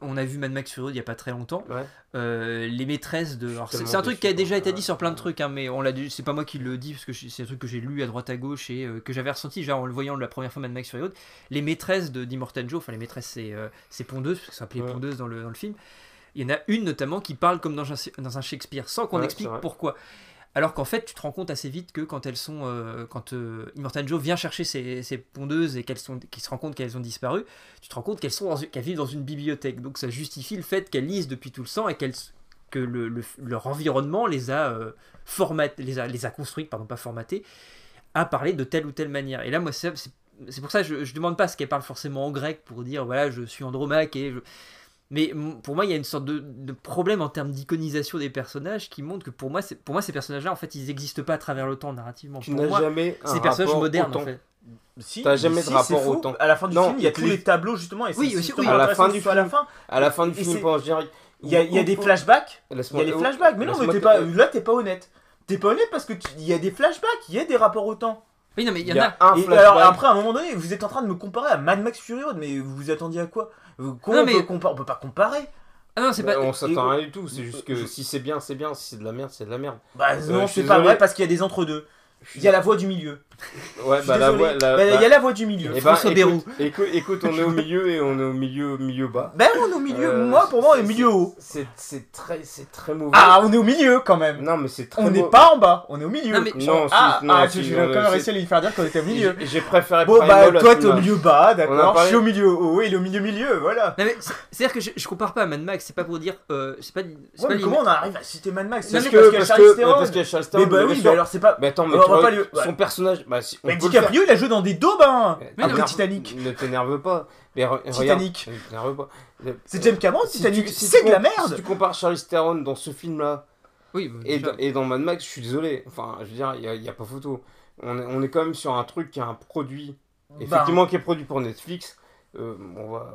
on a vu Mad Max Fury il y a pas très longtemps. Euh, les maîtresses de. C'est un truc qui a déjà été dit sur plein de trucs, hein, mais on l'a. C'est pas moi qui le dis parce que c'est un truc que j'ai lu à droite à gauche et euh, que j'avais ressenti genre en le voyant la première fois Mad Max Fury Les maîtresses de Joe, enfin les maîtresses c'est euh, pondeuses parce que ça s'appelait pondeuse dans le, dans le film. Il y en a une notamment qui parle comme dans un, dans un Shakespeare sans qu'on explique pourquoi. Alors qu'en fait, tu te rends compte assez vite que quand elles sont, euh, quand euh, vient chercher ses, ses pondeuses et qu'elles qu'il se rend compte qu'elles ont disparu, tu te rends compte qu'elles sont, qu'elles vivent dans une bibliothèque. Donc ça justifie le fait qu'elles lisent depuis tout le sang et qu'elles, que le, le- leur environnement les a euh, les a, les construites, pardon, pas formatées, à parler de telle ou telle manière. Et là, moi, c'est, pour ça que je, je demande pas ce qu'elle parle forcément en grec pour dire voilà, je suis Andromaque et je- mais m- pour moi, il y a une sorte de, de problème en termes d'iconisation des personnages qui montre que pour moi, pour moi, ces personnages-là, en fait, ils n'existent pas à travers le temps narrativement.
Tu n'as jamais un
des personnages
rapport
modernes
autant.
en fait.
Si,
T'as jamais de
si,
rapport au temps.
À la fin du
Non,
film, il y a tous
les-
les tableaux justement. Et
Oui, aussi, oui.
À la fin du
soit à la
film.
fin.
À la fin du film.
Il y a, il y a des flashbacks. Il y a des flashbacks. Mais non, mais t'es
te-
pas, là, t'es pas honnête. T'es pas honnête parce que tu- il y a des flashbacks, il y a des rapports au temps.
Oui, non, mais il y en a.
a un
Et alors après, à un moment donné, vous êtes en train de me comparer à Mad Max Fury Road, mais vous vous attendiez à quoi? Euh,
Non,
on,
mais-
peut on peut pas comparer.
Ah non, c'est
Bah,
pas.
on s'attend à rien du tout, c'est juste que si c'est bien, c'est bien, si c'est de la merde, c'est de la merde.
Bah
Euh,
non,
je suis
c'est pas
désolé.
vrai parce qu'il y a des entre-deux. Il y a la voie du milieu.
Ouais,
Je
bah la voix. la-
Bah, Il y
bah-
a la voie du milieu.
Eh ben,
François
écoute,
Bayrou.
écoute, écoute, on est au milieu et on est au milieu, milieu bas.
Ben on est au milieu.
Euh,
Moi, pour moi, on est au
c'est-
milieu haut.
C'est c'est très, c'est très mauvais.
Ah, on est au milieu quand même.
non, mais c'est très
On n'est pas en bas, on est au milieu.
Non, mais-
Non, si,
ah,
non,
ah,
si, on
vas
est-
quand même réussi à lui faire dire qu'on était au milieu.
J'ai préféré
Bon, bah,
à
toi, t'es au milieu bas, d'accord.
parlé-
Je suis au milieu haut, il est au milieu milieu, voilà.
Non, mais c'est- c'est-à-dire que je, je compare pas à Mad Max, c'est pas pour dire. euh, c'est pas.
Ouais, mais comment on arrive à citer Mad Max?
Parce
C'est
que,
parce qu'il y a
Charles
Mais bah oui, alors c'est pas.
Mais attends, mais son personnage, bah si, on
Mais
peut le faire.
DiCaprio, il a joué dans des daubes, hein
Mais
peu Titanic.
Ne t'énerve pas. Mais re-
Titanic.
regarde, ne t'énerve pas. Le-
C'est James Cameron,
Si
Titanic.
si
C'est de la
com- Si
merde.
tu compares Charlize Theron dans ce film-là
Oui, bah,
et, dans- et dans Mad Max, je suis désolé. Enfin, je veux dire, il n'y a, pas photo. On est, on est quand même sur un truc qui est un produit,
Bah,
effectivement, qui est produit pour Netflix. Euh, on va,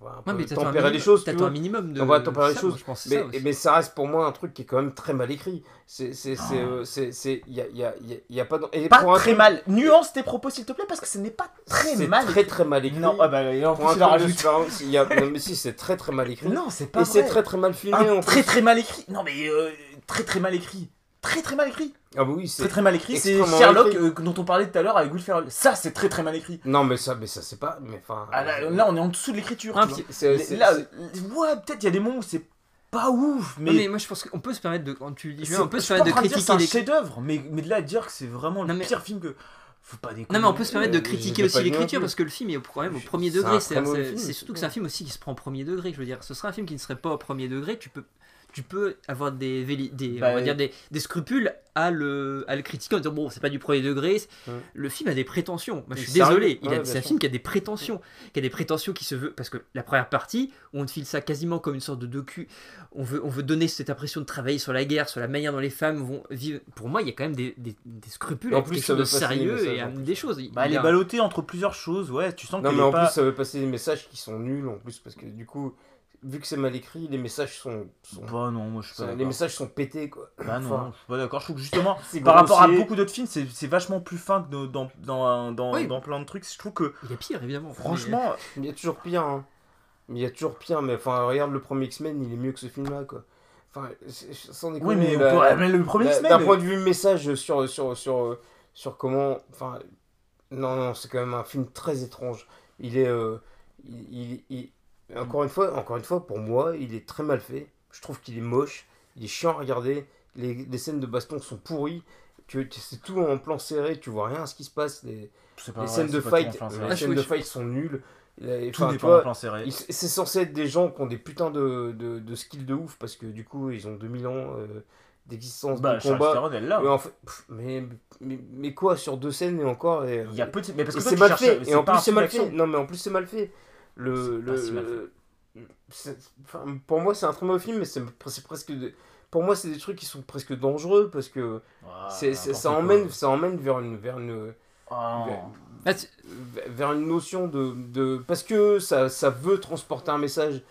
on va un
Ouais,
peu
mais t'attends un
tempérer les choses. tu
T'attends
vois.
un minimum de.
On va tempérer les
ça,
choses.
moi, je pense
Mais,
ça aussi.
mais ça reste pour moi un truc qui est quand même très mal écrit. C'est, c'est, c'est,
Oh.
euh, c'est, y a, y a, y pas. et
Pas
pour
très
truc-
mal. Nuance tes propos, s'il te plaît, parce que ce n'est pas très
c'est
mal.
très très mal écrit.
Non, ah bah, en plus, il rajoute.
il y a- non, mais si, c'est très très mal écrit.
Non, c'est pas
et c'est très très mal filmé. En
très très mal écrit. Non, mais euh, très très mal écrit. Très très mal écrit.
Ah bah oui, c'est.
Très très mal écrit. C'est Sherlock
écrit.
euh, dont on parlait tout à l'heure avec Will Ferrell. Ça, c'est très très mal écrit.
Non, mais ça, mais ça c'est pas. Mais enfin.
Ah, là, là, on est en dessous de l'écriture.
Ah,
Là, euh, ouais, peut-être il y a des moments où c'est pas ouf, mais.
Non, mais moi je pense qu'on peut se permettre de. Quand tu dis, on peut se permettre de critiquer les.
C'est un chef-d'œuvre, mais, mais de là à dire que c'est vraiment
Non,
le
mais-
pire film que. Faut pas déconner.
Non mais on peut se permettre de
Euh,
critiquer aussi l'écriture parce que le film est au- quand même au premier degré. C'est surtout que c'est un film aussi qui se prend au premier degré. Je veux dire, ce serait un film qui ne serait pas au premier degré. Tu peux, tu peux avoir des, des,
Bah,
on va dire des, des scrupules à le, à le critiquer en disant bon c'est pas du premier degré.
Ouais.
Le film a des prétentions. Moi je suis désolé. Il a-
Ouais,
c'est un
sûr.
film qui a des prétentions, qui a des prétentions qui se veut parce que la première partie où on te file ça quasiment comme une sorte de docu. On veut, on veut donner cette impression de travailler sur la guerre, sur la manière dont les femmes vont vivre. Pour moi il y a quand même des, des, des scrupules,
En plus, ça
de sérieux
messages,
et des choses. Il-
Bah, elle est ballottée entre plusieurs choses, ouais. Tu sens
Non,
qu'elle
mais en
pas.
plus, ça veut passer des messages qui sont nuls en plus, parce que du coup, vu que c'est mal écrit, les messages sont. sont-
Bah non, moi je suis pas
les messages sont pétés quoi.
Bah non,
Enfin,
je suis pas d'accord. Je trouve que justement, par rapport à
grossier.
beaucoup d'autres films, c'est c'est vachement plus fin que dans, dans, dans, dans,
Oui.
dans plein de trucs. Je trouve que,
Il y a pire évidemment.
franchement,
Il y a toujours pire, hein. Il y a toujours pire, mais enfin, regarde le premier X-Men, il est mieux que ce film-là, quoi. Enfin, sans
oui,
déconner.
mais, on
la-
peut-
la-
mais le premier
la-
X-Men.
D'un point de vue message sur, sur, sur, sur comment. Enfin, non, non, c'est quand même un film très étrange. Il est. euh, il, il- il- encore, une fois, encore une fois, pour moi, il est très mal fait. Je trouve qu'il est moche. Il est chiant à regarder. Les, les scènes de baston sont pourries. C'est tout en plan serré, tu vois rien à ce qui se passe. Les,
c'est pas
les
vrai,
scènes de
pas
fight,
plein
les.
Ah,
scènes de fight sont nulles. Et,
Tout
enfin,
n'est pas en plein serré.
C'est censé être des gens qui ont des putains de, de, de skills de ouf parce que du coup ils ont 2000 ans euh, d'existence
Bah,
de combat.
Theron, elle là.
Mais, en fait, pff, mais, mais, mais quoi sur deux scènes et encore et,
Il y a petit. Mais parce que
c'est mal fait
c'est
et en plus c'est mal fait. Non mais en plus c'est mal fait. Le, le,
si mal
le- c'est- enfin, pour moi c'est un très mauvais film mais c'est presque de- pour moi c'est des trucs qui sont presque dangereux parce que
Ah,
c'est ça emmène
quoi.
ça emmène vers une vers une
Ah,
Ah,
vers une notion de, de parce que ça, ça veut transporter un message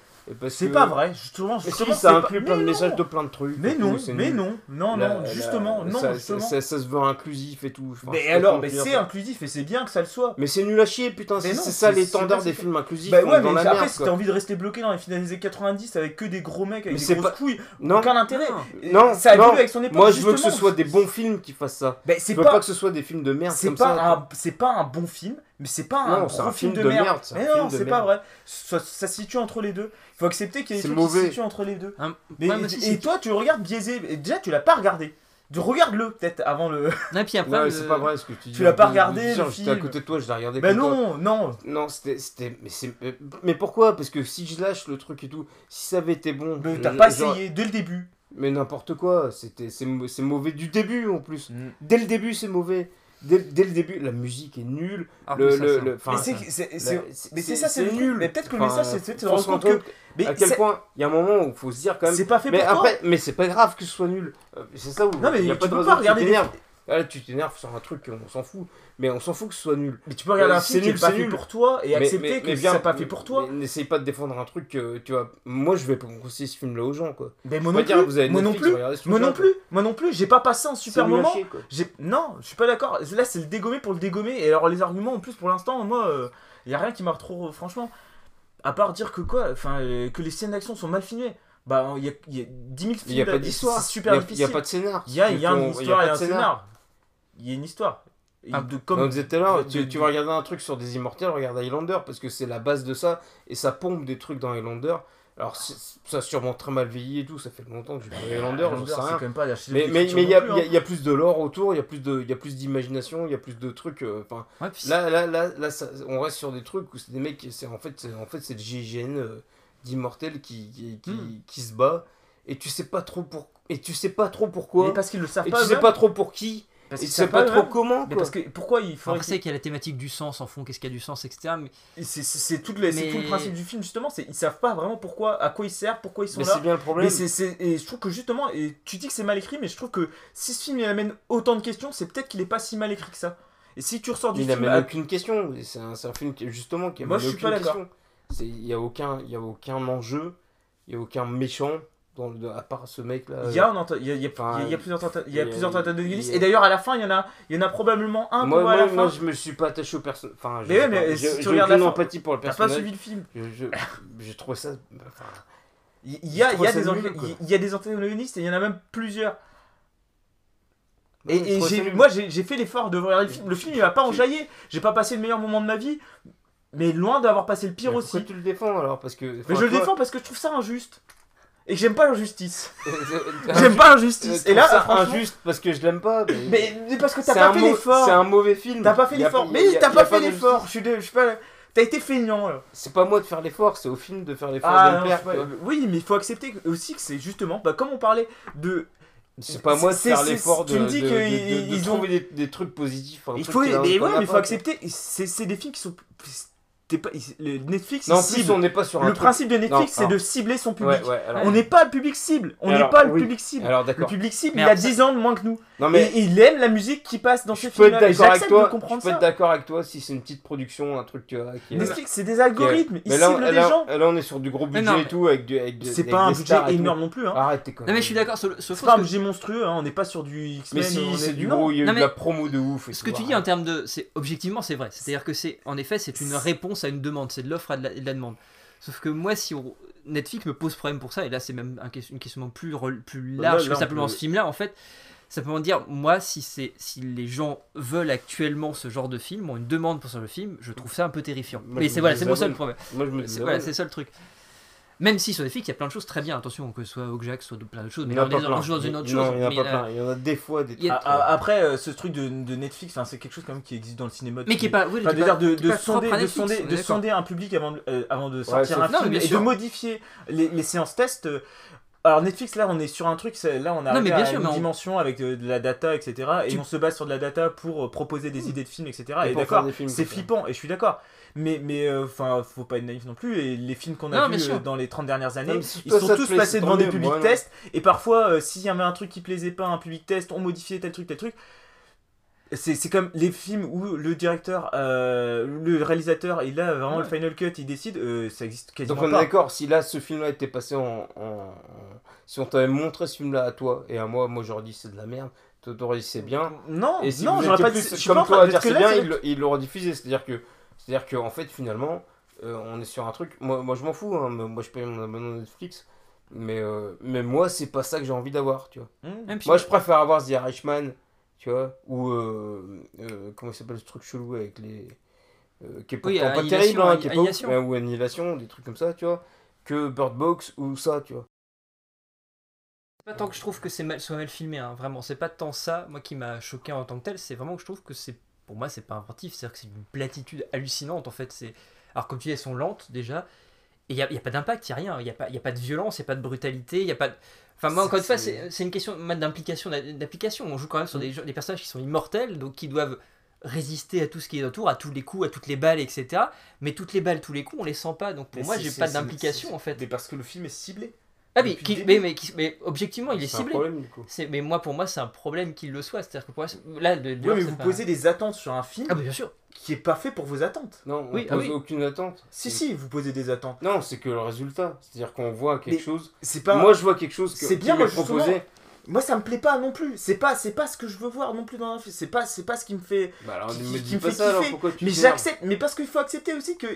C'est
que-
pas vrai, justement.
Mais
justement,
si, ça
c'est
inclut
pas-
plein de messages de plein de trucs.
Mais non,
tout, c'est
mais non, non,
La-
non,
la-
justement, non,
ça,
justement.
Ça, ça se veut inclusif et tout. Enfin,
Mais alors, mais c'est inclusif et c'est bien que ça le soit.
Mais c'est nul à chier, putain. C'est c'est ça
c'est-
l'étendard
c'est-
des films inclusifs.
Bah ouais, mais après, si t'as envie de rester bloqué dans les films des années 90 avec que des gros mecs avec des
c'est
grosses couilles, aucun intérêt.
Non,
ça a avec son époque.
moi je veux que ce soit des bons films qui fassent ça.
Bah,
Je
c'est
veux
pas,
que ce soit des films de merde
c'est
comme ça.
c'est pas un bon film, mais c'est pas un
Non,
gros
un
film
film
de,
de
merde. Mais non, c'est pas
merde.
vrai. Ça, ça se situe entre les deux. Il faut accepter qu'il y a des trucs qui se situent entre les deux.
Hein,
Mais
ouais, mais si,
et toi, tu regardes biaisé. Et déjà, tu l'as pas regardé. Regarde-le peut-être avant le.
Non, puis après,
c'est pas vrai ce que tu dis.
Tu l'as pas regardé le
J'étais à côté de toi, je l'ai regardé.
Ben non, non.
Non, c'était. Mais, mais pourquoi? Parce que si je lâche le truc et tout, si ça avait été bon.
Mais t'as pas essayé dès le début.
Mais n'importe quoi, c'était c'est mauvais du début en plus. Mm. Dès le début, c'est mauvais. Dès, dès, le début, la musique est nulle.
Ah, le, le, le mais c'est ça, c'est nul. Mais peut-être que le message, c'est de rendre compte que.
Mais à quel point, il y a un moment où il faut se dire quand même.
C'est pas fait
mais
pour
après, Mais c'est pas grave que ce soit nul. Euh, c'est ça où.
Non, mais y a pas de raison regarder.
Là, tu t'énerves sur un truc, on s'en fout. Mais on s'en fout que ce soit nul.
Mais tu peux regarder un film qui n'est pas fait pour toi et accepter que c'est pas fait pour toi.
N'essaye pas de défendre un truc que, tu vois. Moi, je vais pas conseiller ce film-là aux gens, quoi.
Mais moi non, plus. moi non plus. Moi non plus. Moi non plus. J'ai pas passé un super moment. Non, je suis pas d'accord. Là, c'est le dégommer pour le dégommer. Et alors, les arguments, en plus, pour l'instant, moi, il euh, y a rien qui m'a trop. Franchement, à part dire que quoi Enfin, euh, que les scènes d'action sont mal filmées. Bah, il y a, y a 10 000 films. Il
n'y a pas d'histoire.
Super difficile.
Il n'y a pas de scénar.
Il y a, une histoire et un scénar il y a une histoire.
Ah, de, comme, on disait tout à l'heure, tu, tu, vas regarder un truc sur des immortels, regarde Highlander, parce que c'est la base de ça, et ça pompe des trucs dans Highlander. Alors, ça a sûrement très mal vieilli et tout, ça fait longtemps que j'ai vu Highlander, j'en sais rien. Mais mais il y, hein. y, a plus de lore autour, il y a plus d'imagination, il y a plus de trucs. Euh, là, là, là on reste sur des trucs où c'est des mecs, en fait, en fait c'est le GIGN euh, d'immortels qui, qui, qui, hmm. qui, se bat, et tu sais pas trop pour... Et tu sais pas trop pourquoi.
Mais parce qu'ils le savent
et
pas.
Tu sais pas trop pour qui. Parce sait pas, trop comment.
Mais parce que pourquoi il faut.
Sait qu'il y a la thématique du sens en fond, qu'est-ce qu'il y a du sens, etc. Mais...
C'est tout, tout, le principe du film, justement. Ils savent pas vraiment pourquoi, à quoi ils servent, pourquoi ils sont
mais
là.
c'est bien le problème.
Mais et je trouve que justement, et tu dis que c'est mal écrit, mais je trouve que si ce film il amène autant de questions, c'est peut-être qu'il est pas si mal écrit que ça. Et si tu ressors du
il
film.
Il n'amène aucune question. C'est un, un, film qui, justement qui
Moi, je suis pas d'accord.
Il n'y a, aucun, y a aucun enjeu, il n'y a aucun méchant dans à part ce mec là
il y a, il y a, y a, y a plusieurs a plusieurs antagonistes et d'ailleurs à la fin il y en a il y en a probablement un
moi,
moi,
à
la
moi je me suis pas attaché au personnage enfin
mais, mais si tu regardes la
empathie pour le personnage
pas suivi le film
j'ai trouvé ça enfin,
il y a il y a des antagonistes et il y en a même plusieurs et, et moi j'ai fait l'effort de regarder le film. Le film il va pas enjaillé. J'ai pas passé le meilleur moment de ma vie, mais loin d'avoir passé le pire aussi.
Tu le défends alors? Parce que
Mais je le défends parce que je trouve ça injuste et que j'aime pas l'injustice. j'aime pas l'injustice. Et là,
ça injuste parce que je l'aime pas.
Mais, mais, parce que t'as pas fait l'effort.
C'est un mauvais film.
T'as pas fait l'effort. Mais t'as pas fait l'effort. Je suis, je suis pas. T'as été feignant.
C'est pas moi de faire l'effort, c'est au film de faire l'effort ah, de le.
Oui, mais il faut accepter aussi que c'est justement, bah, comme on parlait de
c'est pas moi de faire l'effort de, tu me dis de, de, de, trouver des, des, trucs positifs.
Il faut, mais ouais, mais il faut accepter. C'est des films qui sont pas, le Netflix
non, en plus, on n'est pas sur un
le principe de Netflix c'est de cibler son public. on n'est pas le public cible. On n'est pas le public cible.
Alors,
le public cible il a 10 ans de moins que nous.
Non, mais...
et il aime la musique qui passe dans
je
ces films
je peux être d'accord avec toi si c'est une petite production un truc euh,
qui Netflix c'est des algorithmes. Ils ciblent des gens.
là on est sur du gros budget et tout avec
c'est pas un budget énorme non plus hein.
arrête tes
non mais je suis d'accord
c'est pas un budget monstrueux hein. on n'est pas sur du X-Men
mais si c'est du gros il y a eu de la promo de ouf
ce que tu dis en termes de objectivement c'est vrai. C'est à dire que c'est en effet c'est une réponse à une demande c'est de l'offre et de la demande. Sauf que moi, si Netflix me pose problème pour ça, et là c'est même un, une question plus, plus bah, large que simplement ce film-là, en fait, simplement dire, moi, si, c'est si les gens veulent actuellement ce genre de film, ont une demande pour ce genre de film, je trouve ça un peu terrifiant. Mais c'est voilà, c'est mon seul problème. C'est voilà, le seul truc. Même si sur Netflix, il y a plein de choses très bien. Attention, que ce soit Jack, soit plein de choses. Mais
on,
est dans une autre chose.
il y en a pas plein. Il y en a des fois des
trucs. Après, euh, ce truc de, de Netflix, c'est quelque chose quand même qui existe dans le cinéma.
Mais qui est pas.
Oui, enfin, dire de, de, sonder, de, sonder, de sonder un public avant, euh, avant de sortir un film et de modifier les, les séances tests. Euh, alors Netflix, là, on est sur un truc, là, on a une dimension avec de, la data, etc. Et on se base sur de la data pour proposer des idées de films, etc. Et, d'accord, c'est flippant, et je suis d'accord. Mais, mais euh, enfin, faut pas être naïf non plus. Et les films qu'on a vus euh, dans les 30 dernières années, ils sont tous passés devant des publics tests. Et parfois, euh, s'il y avait un truc qui plaisait pas, un public test, on modifiait tel truc, tel truc. C'est comme les films où le directeur, le réalisateur, il a vraiment le final cut, il décide, ça existe quasiment pas.
Donc on est d'accord, si là ce film-là était passé en, Si on t'avait montré ce film-là à toi et à moi, moi j'aurais dit c'est de la merde, t'aurais dit c'est bien.
Non,
et si
non, j'aurais pas dit.
Comme toi à dire c'est bien, il l'aurait diffusé. C'est-à-dire que c'est-à-dire qu'en fait, finalement, euh, on est sur un truc. Moi, moi je m'en fous, hein, moi je paye mon abonnement Netflix. Mais, euh, mais moi, c'est pas ça que j'ai envie d'avoir, tu vois. Mmh. Moi, je préfère avoir The Irishman, tu vois, ou. Euh, comment s'appelle ce truc chelou avec les. qui est pourtant pas terrible, hein, qui est pas ou Annihilation, des trucs comme ça, tu vois, que Bird Box ou ça, tu vois.
Pas tant que je trouve que c'est mal, soit mal filmé, hein, vraiment. C'est pas tant ça, moi, qui m'a choqué en tant que tel. C'est vraiment que je trouve que c'est, pour moi, c'est pas inventif. C'est-à-dire que c'est une platitude hallucinante, en fait. C'est, alors comme tu dis, elles sont lentes déjà. Et il n'y a, pas d'impact, il n'y a rien. Il n'y a, pas, y a pas de violence, il n'y a pas de brutalité, il n'y a pas de... Enfin, moi, encore une fois, c'est une question d'implication. d'application. On joue quand même sur des, des personnages qui sont immortels, donc qui doivent résister à tout ce qui est autour, à tous les coups, à toutes les balles, etc. Mais toutes les balles, tous les coups, on les sent pas. Donc pour moi, j'ai pas d'implication en fait.
Mais parce que le film est ciblé.
Ah mais, mais, mais, objectivement il est, ciblé. C'est mais moi pour moi c'est un problème qu'il le soit. C'est-à-dire que pour moi, là de,
mais vous posez des attentes sur un film.
Ah bien sûr.
Qui est pas fait pour vos attentes.
Non, on oui, pose ah aucune attente.
Si si, vous posez des attentes.
Non, c'est que le résultat. C'est-à-dire qu'on voit quelque chose. C'est pas. Moi je vois quelque chose que
c'est bien moi, proposé moi ça me plaît pas non plus c'est pas c'est pas ce que je veux voir non plus dans un film c'est pas c'est pas ce qui me fait
bah alors me dis pas ça alors pourquoi tu
mais j'accepte mais parce qu'il faut accepter aussi que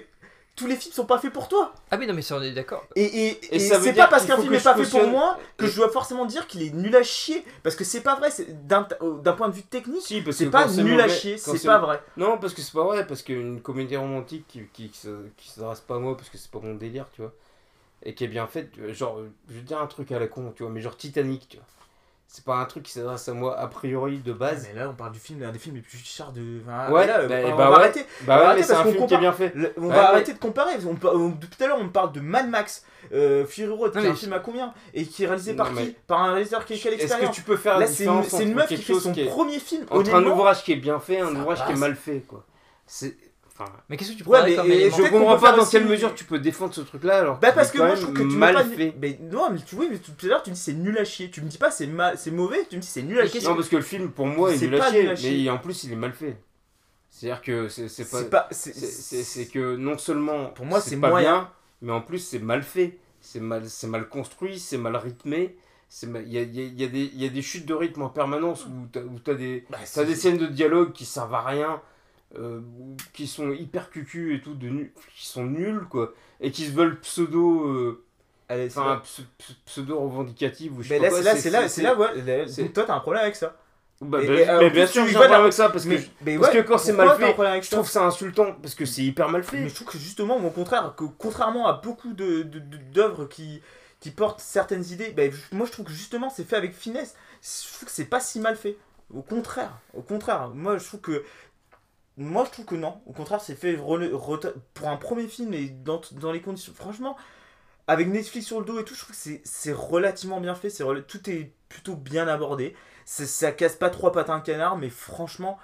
tous les films sont pas faits pour toi.
Ah oui, non, mais ça, on est d'accord.
Et, et, et, c'est pas parce qu'un film est pas fait pour moi que je dois forcément dire qu'il est nul à chier. Parce que c'est pas vrai, d'un point de vue technique, si, c'est pas nul à chier, c'est pas vrai.
Non, parce que c'est pas vrai, parce qu'une comédie romantique qui, qui, qui s'adresse pas à moi, parce que c'est pas mon délire, tu vois, et qui est bien faite, genre, je veux dire un truc à la con, tu vois, mais genre Titanic, tu vois c'est pas un truc qui s'adresse à moi a priori de base.
mais là, on parle du film, un des films les plus chers de.
ouais, là, bah, on, bah va arrêter. Bah ouais, mais c'est un film qui est bien fait.
on va arrêter de comparer. On, tout à l'heure, on parle de Mad Max, euh, Fury Road, qui est un film à combien Et qui est réalisé par qui? Par un réalisateur qui a quelle expérience
Est-ce que tu peux faire
Là, c'est une, meuf qui fait son premier film.
Entre un ouvrage qui est bien fait et un ouvrage qui est mal fait, quoi. C'est
mais qu'est-ce que tu ouais, mais,
Je comprends pas dans quelle mesure tu peux défendre ce truc-là alors.
Bah parce que moi je trouve que tu mal pas fait. Mais non, mais tu vois, mais tout à l'heure tu me dis c'est nul à chier. Tu me dis pas c'est c'est mauvais, tu me dis c'est nul à chier.
Non parce que le film pour moi est, nul, à chier, mais en plus il est mal fait. C'est-à-dire que c'est pas c'est que non seulement
pour moi c'est pas bien,
mais en plus c'est mal fait. C'est mal c'est mal construit, c'est mal rythmé. Il y a, y, a des, y a des chutes de rythme en permanence où tu as, des, bah, as des scènes de dialogue qui servent à rien. Euh, qui sont hyper cucu et tout, de qui sont nuls quoi, et qui se veulent pseudo. Euh, enfin, pseudo revendicative ou je
sais
mais
pas là, c'est là, c'est là, ouais. Toi, t'as un problème avec ça.
Bah, bah mais, bien sûr, j'ai un problème avec ça parce que, parce que quand c'est mal fait, je trouve ça insultant parce que c'est hyper mal fait.
Mais je trouve que justement, au contraire, que contrairement à beaucoup de d'œuvres qui qui portent certaines idées, bah, moi je trouve que justement c'est fait avec finesse. Je trouve que c'est pas si mal fait. Au contraire, au contraire, moi je trouve que moi, je trouve que non. Au contraire, c'est fait pour un premier film et dans, dans, les conditions. Franchement, avec Netflix sur le dos et tout, je trouve que c'est relativement bien fait. Tout est plutôt bien abordé. Ça casse pas trois un canard, mais franchement,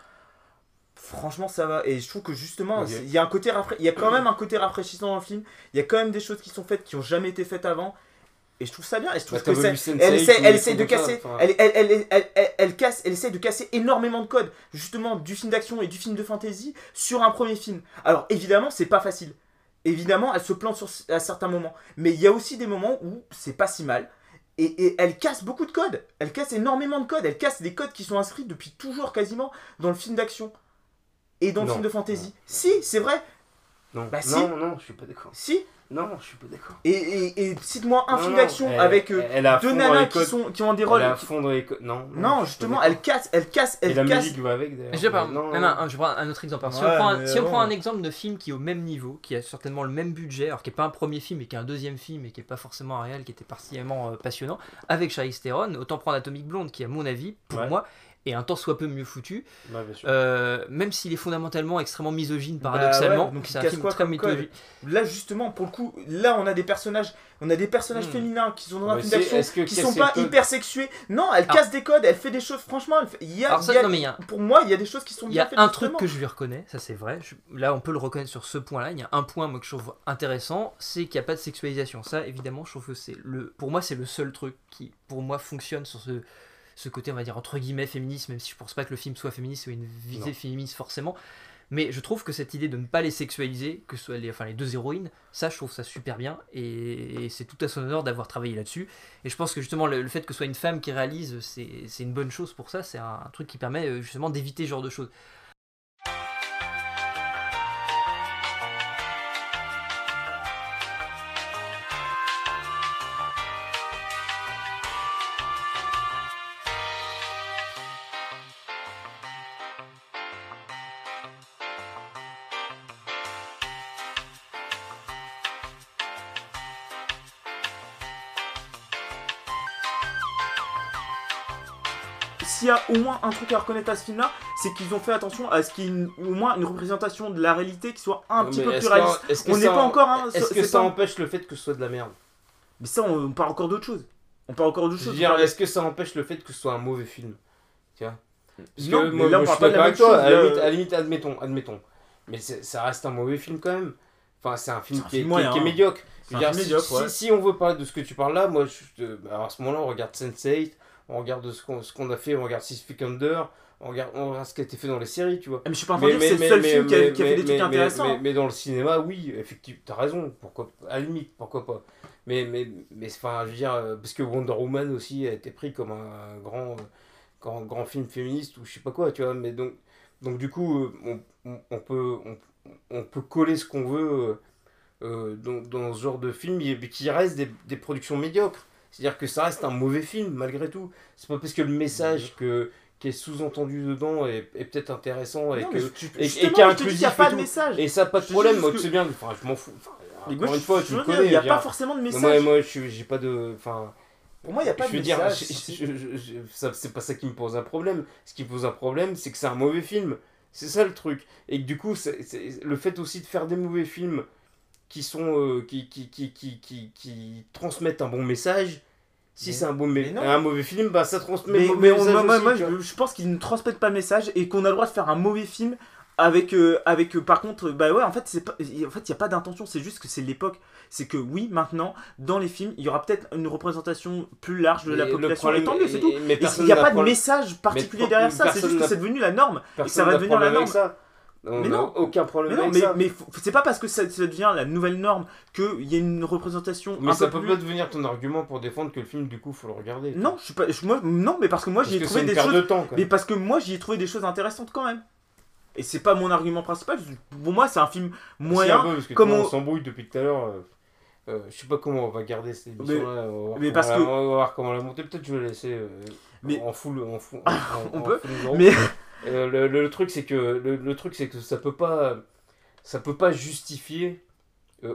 franchement, ça va. Et je trouve que justement, il y, a un côté il y a quand même un côté rafraîchissant dans le film. Il y a quand même des choses qui sont faites qui ont jamais été faites avant. Et je trouve ça bien. Et je trouve bah, que elle, essaie, elle essaie de casser. elle, elle, elle, elle, casse, elle essaie de casser énormément de codes, justement, du film d'action et du film de fantasy sur un premier film. Alors évidemment, c'est pas facile. Évidemment, elle se plante sur, à certains moments. Mais il y a aussi des moments où c'est pas si mal. Et, et, elle casse beaucoup de codes. Elle casse énormément de codes. Elle casse des codes qui sont inscrits depuis toujours quasiment dans le film d'action et dans le film de fantasy. Si, c'est vrai.
Non. Bah, si. non, non, je suis pas d'accord.
Si.
Non, je suis pas d'accord.
Et, et, et cite-moi un film d'action avec euh, deux nanas qui, sont, qui ont des rôles.
Elle fond les
non, non, justement, elle casse, elle casse, elle
et la
casse.
musique va avec d'ailleurs.
Je, vais pas, non, non, je prends un autre exemple. si, on prend, un, si on prend un exemple de film qui est au même niveau, qui a certainement le même budget, alors qui n'est pas un premier film, et qui est un deuxième film, et qui n'est pas forcément un réel, qui était particulièrement euh, passionnant, avec Charlize Theron, autant prendre Atomic Blonde, qui à mon avis, pour moi, et un tant soit peu mieux foutu. Euh, même s'il est fondamentalement extrêmement misogyne, bah paradoxalement. donc c'est un film très mythologique.
Là, justement, pour le coup, là, on a des personnages, on a des personnages hmm. féminins qui sont dans un film d'action, qui sont pas hyper sexués. Non, elle casse des codes, elle fait des choses. Franchement, il y a, pour moi, il y a des choses qui sont
bien Il y a un truc que je lui reconnais, ça c'est vrai. là, on peut le reconnaître sur ce point-là. Il y a un point moi, que je trouve intéressant, c'est qu'il n'y a pas de sexualisation. Ça, évidemment, je trouve que c'est le, pour moi, c'est le seul truc qui, pour moi, fonctionne sur ce ce côté, on va dire, entre guillemets, féministe, même si je pense pas que le film soit féministe ou une visée féministe forcément. Mais je trouve que cette idée de ne pas les sexualiser, que ce soit les, enfin, les deux héroïnes, ça je trouve ça super bien et, c'est tout à son honneur d'avoir travaillé là-dessus. Et je pense que justement le, fait que ce soit une femme qui réalise, c'est une bonne chose pour ça, c'est un, truc qui permet euh, justement d'éviter ce genre de choses.
Y a au moins un truc à reconnaître à ce film-là, c'est qu'ils ont fait attention à ce qu'il y ait au moins une représentation de la réalité qui soit un petit peu plus réaliste.
on n'est pas encore. Hein, est-ce que ça empêche le fait que ce soit de la merde?
Mais ça, on, parle encore d'autre chose. On parle encore d'autre chose.
Est-ce que ça empêche le fait que ce soit un mauvais film? Tiens. non, mais là, on parle pas de la même chose. À la limite, admettons, admettons. Mais ça reste un mauvais film quand même. Enfin, c'est un film, qui, est, médiocre. si, on veut parler de ce que tu parles là, moi, à ce moment-là, on regarde Sense8, on regarde ce qu'on a fait, on regarde Six Feet Under, on regarde, on regarde ce qui a été fait dans les séries, tu vois.
Mais je suis pas en train de dire que c'est le seul film qui a, fait des trucs intéressants.
Mais, dans le cinéma, oui, effectivement, t'as raison, pourquoi, à la limite, pourquoi pas. Mais, mais, mais enfin, je veux dire, euh, parce que Wonder Woman aussi a été pris comme un grand, grand, grand film féministe ou je sais pas quoi, tu vois. Mais donc, donc du coup, euh, on, on peut, on, on, peut coller ce qu'on veut euh, dans, dans, ce genre de film, mais qui reste des, des productions médiocres. C'est-à-dire que ça reste un mauvais film malgré tout. C'est pas parce que le message que, qui est sous-entendu dedans est, est peut-être intéressant et que et, et qui a inclusif
a pas de message.
Et ça pas de problème, moi c'est bien. Enfin, je m'en fous. Enfin, encore une fois, tu
le connais. Il n'y a pas forcément de message.
Moi, moi j'ai pas de. Enfin,
pour moi, il n'y a pas
de
message.
c'est pas ça qui me pose un problème. Ce qui pose un problème, c'est que c'est un mauvais film. C'est ça le truc. Et que du coup, le fait aussi de faire des mauvais films qui sont euh, qui, qui, qui, qui, qui, transmettent un bon message. Si c'est un, bon, un mauvais film, bah ça transmet
mais, mauvais moi, je, pense qu'ils ne transmettent pas le message et qu'on a le droit de faire un mauvais film avec, euh, avec euh, par contre, bah ouais, en fait, c'est en fait, il n'y a pas d'intention, c'est juste que c'est l'époque. C'est que oui, maintenant, dans les films, il y aura peut-être une représentation plus large de la population. et tant mieux, c'est tout. Il n'y a pas de message particulier derrière ça, c'est juste que c'est devenu la norme. Et ça va devenir la norme. Ça.
mais non, aucun problème
mais non, mais, c'est pas parce que ça, devient la nouvelle norme qu'il y a une représentation.
Mais ça peut pas devenir ton argument pour défendre que le film, du coup, faut le regarder.
Non, je suis pas, moi, non, mais parce que moi j'y ai trouvé des choses. De temps, mais parce que moi j'y ai trouvé des choses intéressantes quand même. Et c'est pas mon argument principal. Pour moi, c'est un film moyen.
parce que comme on s'embrouille depuis tout à l'heure. Euh, euh, je sais pas comment on va garder cette émission là.
Mais, parce que.
On va voir comment la monter. Peut-être je vais la laisser euh, mais... en full. En full
on peut. mais.
Le, le, truc, c'est que, le, le, truc, c'est que ça peut pas. Ça peut pas justifier.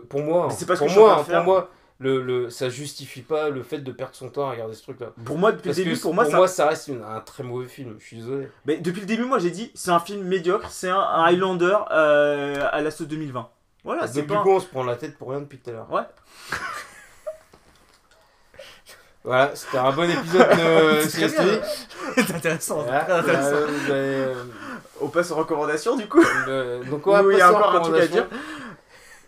pour moi.
C'est
pour, moi, pour moi, le, le, ça justifie pas le fait de perdre son temps à regarder ce truc là.
Pour moi, depuis le début, pour, moi,
pour ça... moi, ça reste un très mauvais film, je suis désolé.
Mais depuis le début, moi j'ai dit c'est un film médiocre, c'est un, Highlander euh, à la 2020. Voilà,
c'est pas... coup, on se prend la tête pour rien depuis tout à l'heure.
Ouais.
voilà, c'était un bon épisode de
C'est intéressant. intéressant. Euh, on passe aux recommandations du coup.
Euh, donc on va il y
a encore un truc à dire.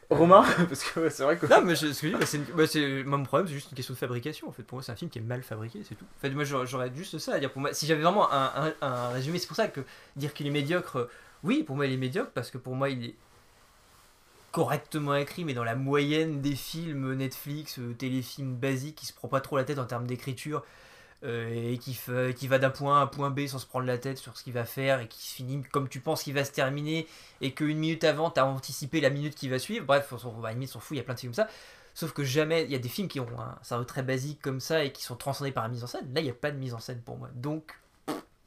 Romain Parce que c'est vrai que.
Non, mais ce que je dis, c'est bah, mon problème, c'est juste une question de fabrication. En fait, pour moi, c'est un film qui est mal fabriqué, c'est tout. En fait, moi, j'aurais juste ça à dire. Pour moi, si j'avais vraiment un, un, résumé, c'est pour ça que dire qu'il est médiocre, euh, oui, pour moi, il est médiocre parce que pour moi, il est correctement écrit, mais dans la moyenne des films Netflix, euh, téléfilms basiques, qui se prend pas trop la tête en termes d'écriture. Euh, et qui, qui va d'un point A à un point B sans se prendre la tête sur ce qu'il va faire et qui se finit comme tu penses qu'il va se terminer et qu'une minute avant tu as anticipé la minute qui va suivre. Bref, on, va limite s'en fout, il y a plein de films comme ça. Sauf que jamais, il y a des films qui ont un cerveau très basique comme ça et qui sont transcendés par la mise en scène. Là, il n'y a pas de mise en scène pour moi. Donc,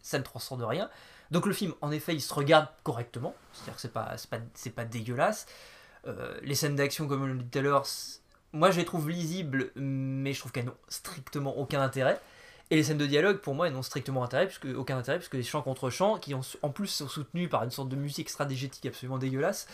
ça ne transcende rien. Donc le film, en effet, il se regarde correctement. C'est-à-dire que c'est pas, pas dégueulasse. Euh, les scènes d'action, comme on l'a dit tout à l'heure, moi je les trouve lisibles, mais je trouve qu'elles n'ont strictement aucun intérêt. Et les scènes de dialogue, pour moi, elles n'ont strictement intérêt, puisque, aucun intérêt, puisque les chants contre chants, qui en plus sont soutenus par une sorte de musique extra-dégétique absolument dégueulasse,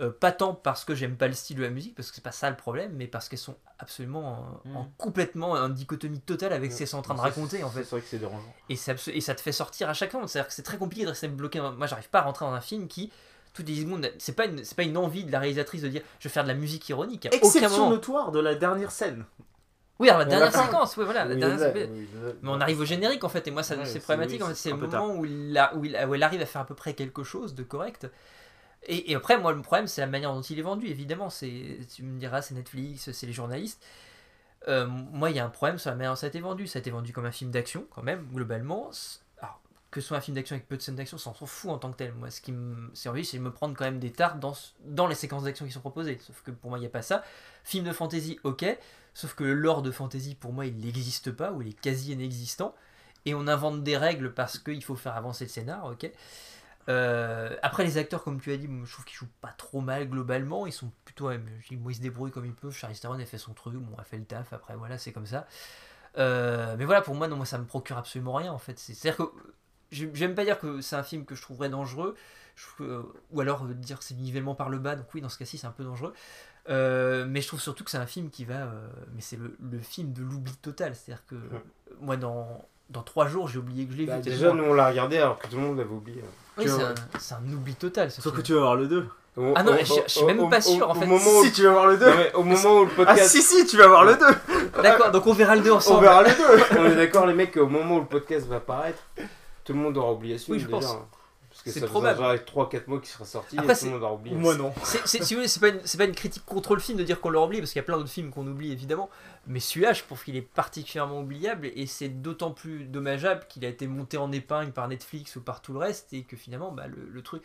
euh, pas tant parce que j'aime pas le style de la musique, parce que c'est pas ça le problème, mais parce qu'elles sont absolument en, mm. complètement en dicotomie totale avec ce qu'elles sont en train de raconter en fait.
C'est vrai que c'est dérangeant.
Et, et ça te fait sortir à chaque fois. C'est-à-dire que c'est très compliqué de rester bloqué. Moi, j'arrive pas à rentrer dans un film qui toutes les secondes, c'est pas une, c'est pas une envie de la réalisatrice de dire je vais faire de la musique ironique.
Exception notoire de la dernière scène.
Oui, alors la dernière séquence, oui, voilà. mais on arrive au générique en fait, et moi ça c'est problématique. c'est le moment où, où, elle arrive à faire à peu près quelque chose de correct. Et, après, moi le problème c'est la manière dont il est vendu, évidemment. C'est, tu me diras, c'est Netflix, c'est les journalistes. Euh, moi, il y a un problème sur la manière dont ça a été vendu. Ça a été vendu comme un film d'action, quand même, globalement. Que ce soit un film d'action avec peu de scènes d'action, ça s'en fout en tant que tel. Moi, ce qui me envie, c'est de me prendre quand même des tartes dans, les séquences d'action qui sont proposées. Sauf que pour moi, il n'y a pas ça. Film de fantasy, ok. Sauf que le lore de fantasy, pour moi, il n'existe pas, ou il est quasi inexistant. Et on invente des règles parce qu'il faut faire avancer le scénar, ok. Euh, après, les acteurs, comme tu as dit, je trouve qu'ils jouent pas trop mal globalement. Ils sont plutôt. moi, ils se débrouillent comme ils peuvent. Charlie Theron a fait son truc, bon, a fait le taf. Après, voilà, c'est comme ça. mais voilà, pour moi, non, moi, ça me procure absolument rien en fait. C'est-à-dire que j'aime pas dire que c'est un film que je trouverais dangereux, ou alors dire que c'est nivellement par le bas, donc oui, dans ce cas-ci, c'est un peu dangereux. mais je trouve surtout que c'est un film qui va. mais c'est le, le, film de l'oubli total. C'est-à-dire que moi, dans, dans trois jours, j'ai oublié que je l'ai
bah,
vu.
Déjà, nous, on l'a regardé alors que tout le monde l'avait oublié.
Oui, c'est un, oubli total.
Sauf que tu vas voir le 2.
ah non, je, suis même pas sûr en fait.
si tu vas voir le 2.
au moment où le podcast.
Ah si, si, tu vas voir le 2.
D'accord, donc on verra le 2 ensemble.
On verra le 2.
on est d'accord, les mecs, au moment où le podcast va apparaître, tout le monde aura oublié ce film.
Oui, je pense.
Parce que c'est probable. Ça 3-4 mois qui sera sorti Après, et tout le monde aura oublié.
Moi non.
C'est, si vous voulez, c'est pas, une, pas une critique contre le film de dire qu'on l'a oublié, parce qu'il y a plein d'autres films qu'on oublie évidemment. Mais celui-là, je trouve qu'il est particulièrement oubliable et c'est d'autant plus dommageable qu'il a été monté en épingle par Netflix ou par tout le reste et que finalement, bah, le, truc.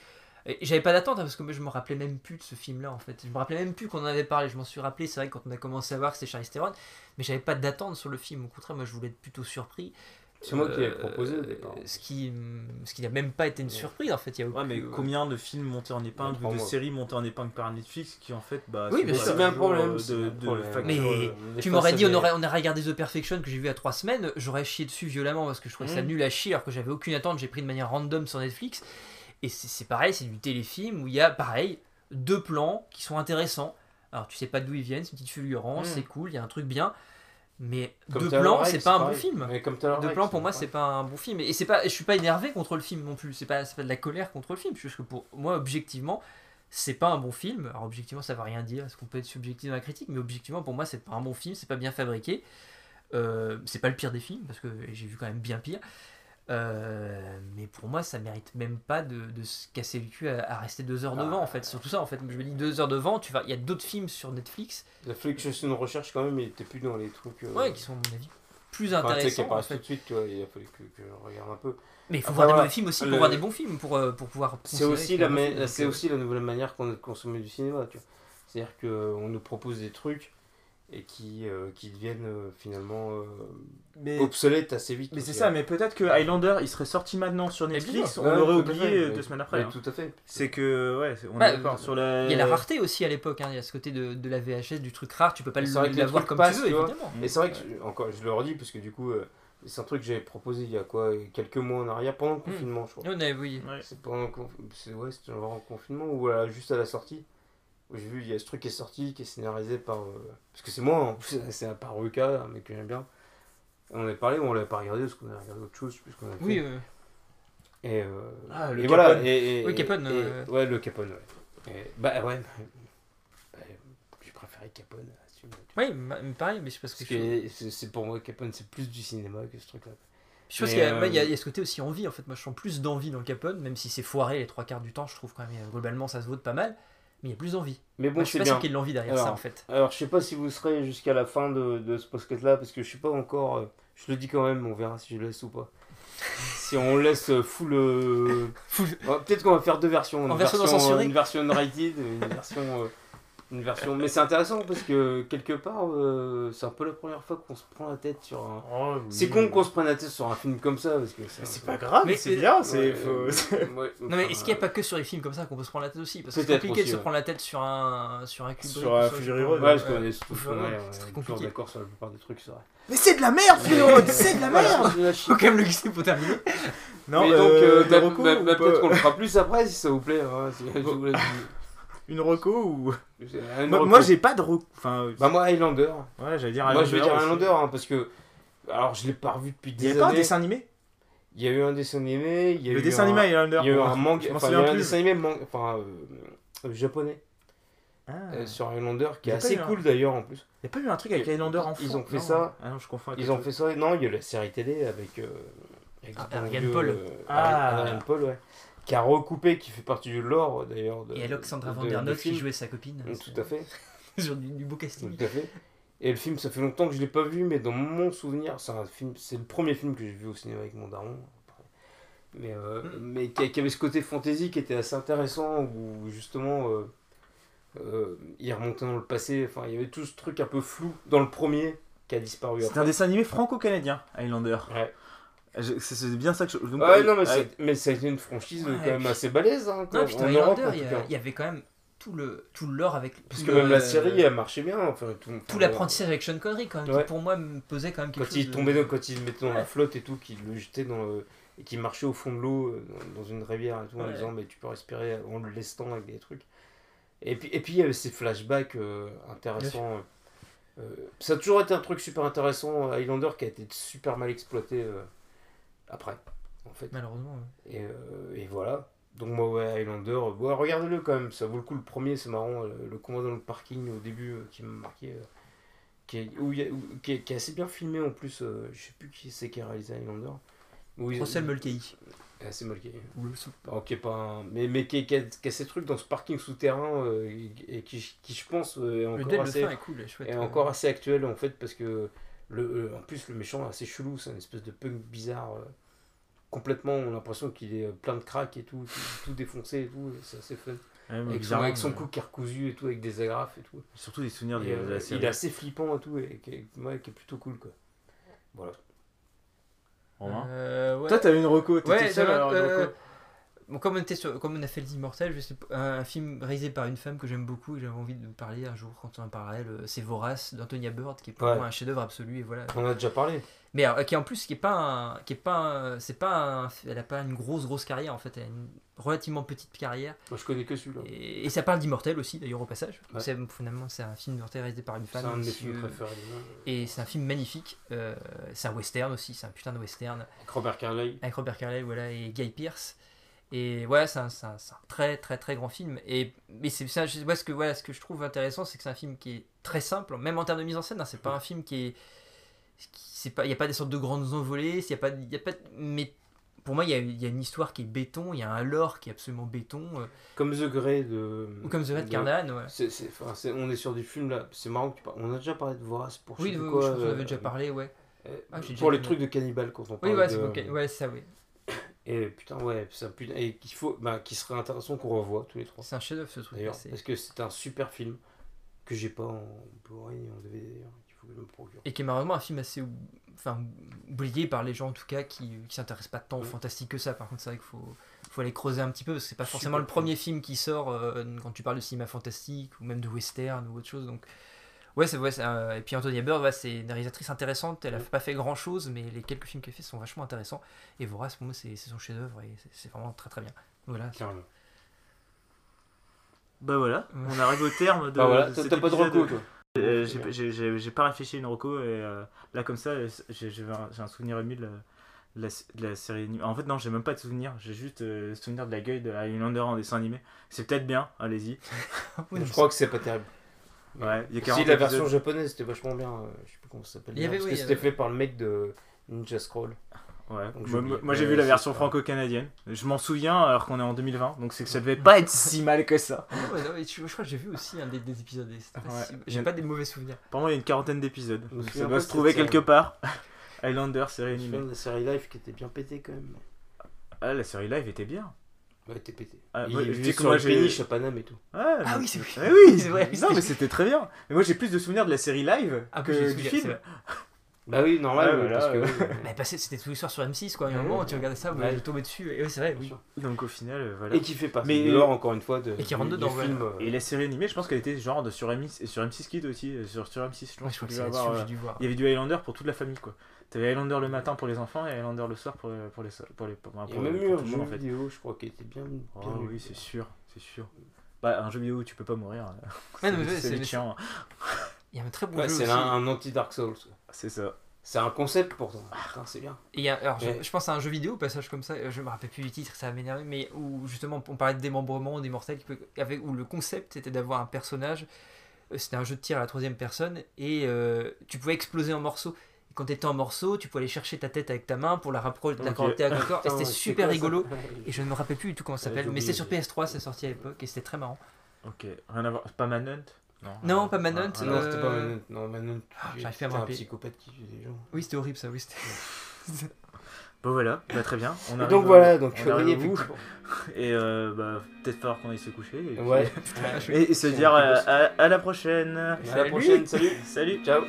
J'avais pas d'attente hein, parce que moi je me rappelais même plus de ce film-là en fait. Je me rappelais même plus qu'on en avait parlé. Je m'en suis rappelé, c'est vrai, quand on a commencé à voir que c'était Charlie Theron, mais j'avais pas d'attente sur le film. Au contraire, moi je voulais être plutôt surpris.
C'est moi qui l'ai proposé au départ.
Euh, ce qui, ce qui n'a même pas été une surprise en fait. Il y a
ouais, mais combien de films montés en épingle ou de séries montées en épingle par Netflix qui en fait. Bah,
oui,
c'est bien un problème.
De, mais euh, tu m'aurais dit, on aurait, on aurait regardé The Perfection que j'ai vu à trois semaines, j'aurais chié dessus violemment parce que je trouvais ça mm. nul à chier alors que j'avais aucune attente. J'ai pris de manière random sur Netflix. Et c'est pareil, c'est du téléfilm où il y a pareil deux plans qui sont intéressants. Alors tu sais pas d'où ils viennent, c'est une petite fulgurance, mm. c'est cool, il y a un truc bien. Mais comme deux plans, c'est pas un bon film. Deux plans, pour moi, c'est pas un bon film. Et c'est pas, je suis pas énervé contre le film non plus. C'est pas, pas de la colère contre le film. Parce que pour moi, objectivement, c'est pas un bon film. Alors objectivement, ça va rien dire. Est-ce qu'on peut être subjectif dans la critique? Mais objectivement, pour moi, c'est pas un bon film. C'est pas bien fabriqué. Euh, c'est pas le pire des films parce que j'ai vu quand même bien pire. Euh, mais pour moi, ça mérite même pas de, de se casser le cul à, rester deux heures devant, en fait. Surtout ça, en fait. Je me dis deux heures devant, tu vas... il y a d'autres films sur Netflix.
La une recherche quand même, il était plus dans les trucs. Euh,
ouais, qui sont, à mon avis, plus intéressants.
en fait. tout de suite, il a fallu que, que, je regarde un peu.
Mais il faut voir des bons films aussi pour voir des bons films, pour, euh, pour pouvoir.
C'est aussi, la, c'est aussi la nouvelle manière qu'on a de consommer du cinéma, tu vois. C'est-à-dire qu'on nous propose des trucs et qui, euh, qui deviennent euh, finalement euh, obsolètes assez vite.
Mais c'est ça, mais peut-être que Highlander il serait sorti maintenant sur Netflix, on l'aurait oublié deux semaines après. Hein.
Tout à fait.
C'est que, ouais, on
bah, est d'accord sur la. Il y a la rareté aussi à l'époque, hein. il y a ce côté de, de, la VHS, du truc rare, tu peux pas l'avoir comme tu veux, évidemment.
Et c'est vrai que, encore, je le redis, parce que du coup. c'est un truc que j'avais proposé il y a quoi quelques mois en arrière pendant le hmm. confinement je crois.
oui.
C'est pendant le ouais, c'était confinement ou voilà, juste à la sortie. J'ai vu, il y a ce truc qui est sorti, qui est scénarisé par. Euh, parce que c'est moi, en plus, c'est par Ruka, un mec que j'aime bien. On avait parlé ou on l'avait pas regardé parce qu'on a regardé autre chose, puisqu'on a
Oui,
Et, euh,
ah, le
et
voilà.
Et,
oui, Capone.
Ouais, le Capone, ouais. bah ouais. Bah, j'ai préféré Capone.
Oui, pareil, mais je pense que.
que c'est pour moi, Capone, c'est plus du cinéma que ce truc-là.
Je pense qu'il y, euh, y, a ce côté aussi envie, en fait. Moi, je sens plus d'envie dans Capone, même si c'est foiré les trois quarts du temps, je trouve quand même, globalement, ça se vaut pas mal mais il y a plus d'envie.
Mais bon,
je suis pas sûr qu'il y ait l'envie derrière ça en fait.
Alors je sais pas si vous serez jusqu'à la fin de, de ce podcast là parce que je suis pas encore. Euh, je le dis quand même, on verra si je le laisse ou pas. si on laisse full. Euh, peut-être qu'on va faire deux versions.
Une version,
une version rated, une version. Euh, une version. Mais c'est intéressant parce que quelque part, euh, c'est un peu la première fois qu'on se prend la tête sur un. Oh, c'est con qu'on se prenne la tête sur un film comme ça parce que
c'est pas grave, mais c'est bien. C'est.
non mais est-ce qu'il n'y a pas que sur les films comme ça qu'on peut se prendre la tête aussi? Parce que c'est compliqué de se prendre la tête sur un sur un
Kubrick. Sur un Road.
Ouais, parce qu'on est C'est très compliqué. D'accord sur la plupart des trucs, c'est vrai.
Mais c'est de la merde, Fury c'est de la merde.
Faut quand même le glisser pour terminer.
Non, mais donc euh, euh, peut-être qu'on le fera plus après si ça vous plaît. Hein,
une reco ou moi, j'ai pas de reco enfin
bah moi Highlander.
Ouais j'allais dire
Highlander moi je vais dire Highlander hein, parce que alors je l'ai pas revu depuis des années il y a pas
un dessin animé?
Il y a eu un dessin animé il y a
le
eu
dessin animé Highlander.
il y a eu un manga enfin il y a eu un dessin animé enfin euh, japonais. Ah. euh, sur Highlander qui est assez cool d'ailleurs en plus.
Il y a pas eu un truc avec Highlander en
ils ont fait ça.
ah non je confonds
ils ont fait ça non il y a eu la série télé avec euh,
Ariane Paul.
ah. Ariane Paul ouais qui a recoupé, qui fait partie du lore d'ailleurs.
Et Alexandra Vandernoot qui jouait sa copine.
Tout à fait.
Sur du, beau casting.
Tout à fait. Et le film, ça fait longtemps que je l'ai pas vu, mais dans mon souvenir, c'est un film, c'est le premier film que j'ai vu au cinéma avec mon daron. Mais, euh, mm. mais qui, avait ce côté fantasy qui était assez intéressant, où justement, euh, euh, il remontait dans le passé. Enfin, il y avait tout ce truc un peu flou dans le premier qui a disparu.
C'est un dessin animé franco-canadien, Highlander.
Ouais.
C'est bien ça que je.
Donc, ouais, non, mais, mais ça a été une franchise quand même assez balèze. Hein,
non, putain, Highlander, il y, avait quand même tout le tout l'or avec
parce que même la série a marché bien enfin
tout, tout l'apprentissage avec Sean Connery quand même qui pour moi me posait quand même quelque
quand chose il tombait dans, quand il mettait dans la flotte et tout qu'il le jetait dans et qui marchait au fond de l'eau euh, dans une rivière et tout en disant mais tu peux respirer en le lestant avec des trucs. Et puis et puis il y avait ces flashbacks euh, intéressants euh, ça a toujours été un truc super intéressant Highlander qui a été super mal exploité après en fait.
Malheureusement
et, et voilà. Donc moi ouais Highlander ouais, regardez-le quand même. Ça vaut le coup le premier c'est marrant le, combat dans le parking au début qui m'a marqué qui est, où, qui, est, qui, est, assez bien filmé en plus je sais plus qui c'est qui a réalisé Highlander.
Russell Mulcahy.
Ah, c'est Mulcahy. Ok, pas mais, mais qui, qui, a, qui, a, ces trucs dans ce parking souterrain euh, et, qui, qui, je pense, euh, est encore, assez, est cool, est chouette, est encore assez actuel en fait parce que le, euh, en plus le méchant est assez chelou, c'est une espèce de punk bizarre. complètement, on a l'impression qu'il est plein de crack et tout, tout, défoncé et tout, c'est assez fun. avec, son, avec son cou qui est recousu et tout, avec des agrafes et tout.
Surtout des souvenirs de,
la série. Il est assez flippant et tout, et qui est, qui est plutôt cool quoi. Voilà.
Euh, ouais. Toi, t'as eu une reco, t'étais seul
euh, Bon, comme, on était sur, comme on a fait Les Immortels, je sais, un, film réalisé par une femme que j'aime beaucoup et j'avais envie de parler un jour quand on en parlerait, c'est Vorace d'Antonia Bird, qui est pour moi un chef-d'œuvre absolu. Et voilà.
On a déjà parlé.
Mais qui en plus, qui est pas un, qui est pas, c'est pas, elle a pas une grosse grosse carrière en fait, elle a une relativement petite carrière.
Moi, je connais que celui-là.
Et, ça parle d'immortel aussi d'ailleurs au passage. C'est finalement c'est un film immortel réalisé par une femme.
C'est un de mes films préférés.
Et c'est un film magnifique. Euh, c'est un western aussi, c'est un putain de western.
Avec Robert Carlyle.
Avec Robert Carlyle, voilà, et Guy Pearce. Et voilà, c'est un, un, très très très grand film. Et mais c'est ça, ce que voilà, ce que je trouve intéressant, c'est que c'est un film qui est très simple, même en termes de mise en scène. Hein, c'est pas un film qui est il y a pas des sortes de grandes envolées y a pas y a pas mais pour moi il y, a, y a, une histoire qui est béton il y a un lore qui est absolument béton euh.
comme The Grey de
ou comme The Red Carnan ouais.
c'est, on est sur du film là c'est marrant que tu parles on a déjà parlé de Vorace
pour oui quoi, je pense qu'on avait déjà parlé ouais
euh, ah, pour les trucs de cannibale quand on
parle oui ouais, c'est ouais ça oui
et putain ouais ça et qu'il faut bah, qui serait intéressant qu'on revoie tous les trois
c'est un chef d'œuvre ce truc
parce que c'est un super film que j'ai pas en Blu-ray en DVD
et qui est malheureusement un film assez enfin, oublié par les gens en tout cas qui ne s'intéressent pas tant au fantastique que ça. Par contre, c'est vrai qu'il faut, faut aller creuser un petit peu parce que c'est pas forcément le premier film qui sort euh, quand tu parles de cinéma fantastique ou même de western ou autre chose. Donc, ouais, c'est, ouais, et puis Antonia Bird, ouais, c'est une réalisatrice intéressante. Elle a pas fait grand chose, mais les quelques films qu'elle fait sont vachement intéressants. Et Vorace, pour moi, c'est, son chef-d'œuvre et c'est, vraiment très très bien. Voilà.
Bah voilà, on arrive au terme de.
Bah voilà, t'as pas de recours toi.
Euh, j'ai pas réfléchi à une reco et euh, là comme ça j'ai un, un, souvenir ému de la, la, série En fait non j'ai même pas de souvenir, j'ai juste euh, le souvenir de la gueule de Highlander en dessin animé. C'est peut-être bien, allez-y.
je crois que c'est pas terrible.
Ouais,
y a si la version japonaise c'était vachement bien, je sais plus comment ça s'appelle. Parce que c'était fait par le mec de Ninja Scroll.
Ouais. moi, j'ai vu la version franco-canadienne. Je m'en souviens alors qu'on est en 2020, donc c'est que ça devait pas être si mal que ça.
Ah je crois que j'ai vu aussi un des, épisodes. J'ai pas des mauvais souvenirs.
Pour moi, il y a une quarantaine d'épisodes. Ça doit se trouver quelque part. Highlander, série animée.
La série live qui était bien pétée quand même.
Ah, la série live était bien.
Ouais, était pétée.
Ah,
il était sur le péniche à Paname et tout.
ah oui, c'est vrai.
Ah oui, c'est vrai. Non, mais c'était très bien. Mais moi, j'ai plus de souvenirs de la série live ah, que du film.
Bah oui, normal, parce que.
Mais passé, c'était tous les soirs sur M6, quoi. Il y a un moment, tu regardais ça, vous tombez dessus, et c'est vrai, oui.
Donc au final, euh, voilà.
Et qui fait pas mais l'or, encore une fois, de.
Et qui rentre dedans,
film, euh.
Et la série animée, je pense qu'elle était genre de sur M6, et sur M6 Kid aussi, euh, sur, sur M6, je pense.
je crois que c'est avoir, dû voir.
Il y avait du Highlander pour toute la famille, quoi. T'avais Highlander le matin pour les enfants et Highlander le soir pour, pour les pour les pour,
Il y a même eu un jeu vidéo, je crois, qui était bien.
Oh oui, c'est sûr, c'est sûr. Bah, un jeu vidéo où tu peux pas mourir.
C'est chiant. Il y a un très bon jeu.
C'est un anti-Dark Souls.
C'est ça.
C'est un concept pourtant. c'est bien.
Et alors, je, pense à un jeu vidéo, passage comme ça, je me rappelle plus du titre, ça va m'énerver, mais où justement on parlait de démembrement, des mortels, avec, où le concept c'était d'avoir un personnage, euh, c'était un jeu de tir à la troisième personne, et euh, tu pouvais exploser en morceaux. Quand tu étais en morceaux, tu pouvais aller chercher ta tête avec ta main pour la rapprocher, okay. avec le corps, et c'était super rigolo. Et je ne me rappelle plus du tout comment ça s'appelle, mais c'était sur PS3, c'est sorti à l'époque, et c'était très marrant.
Ok, rien à voir, pas Manhunt?
Non, pas Manhunt.
Ah, non, c'était pas euh, Manhunt. Non, Manhunt.
Ah, J'arrive pas à me rappeler.
un psychopathe qui tue des gens.
Oui, c'était horrible ça. Oui,
bon voilà, bah, très bien.
On donc voilà, donc
on arrive vous. Et euh, bah, peut-être falloir qu'on aille se coucher. Et, ouais. et, se dire à, à, la prochaine.
À la prochaine, salut.
salut.
Ciao.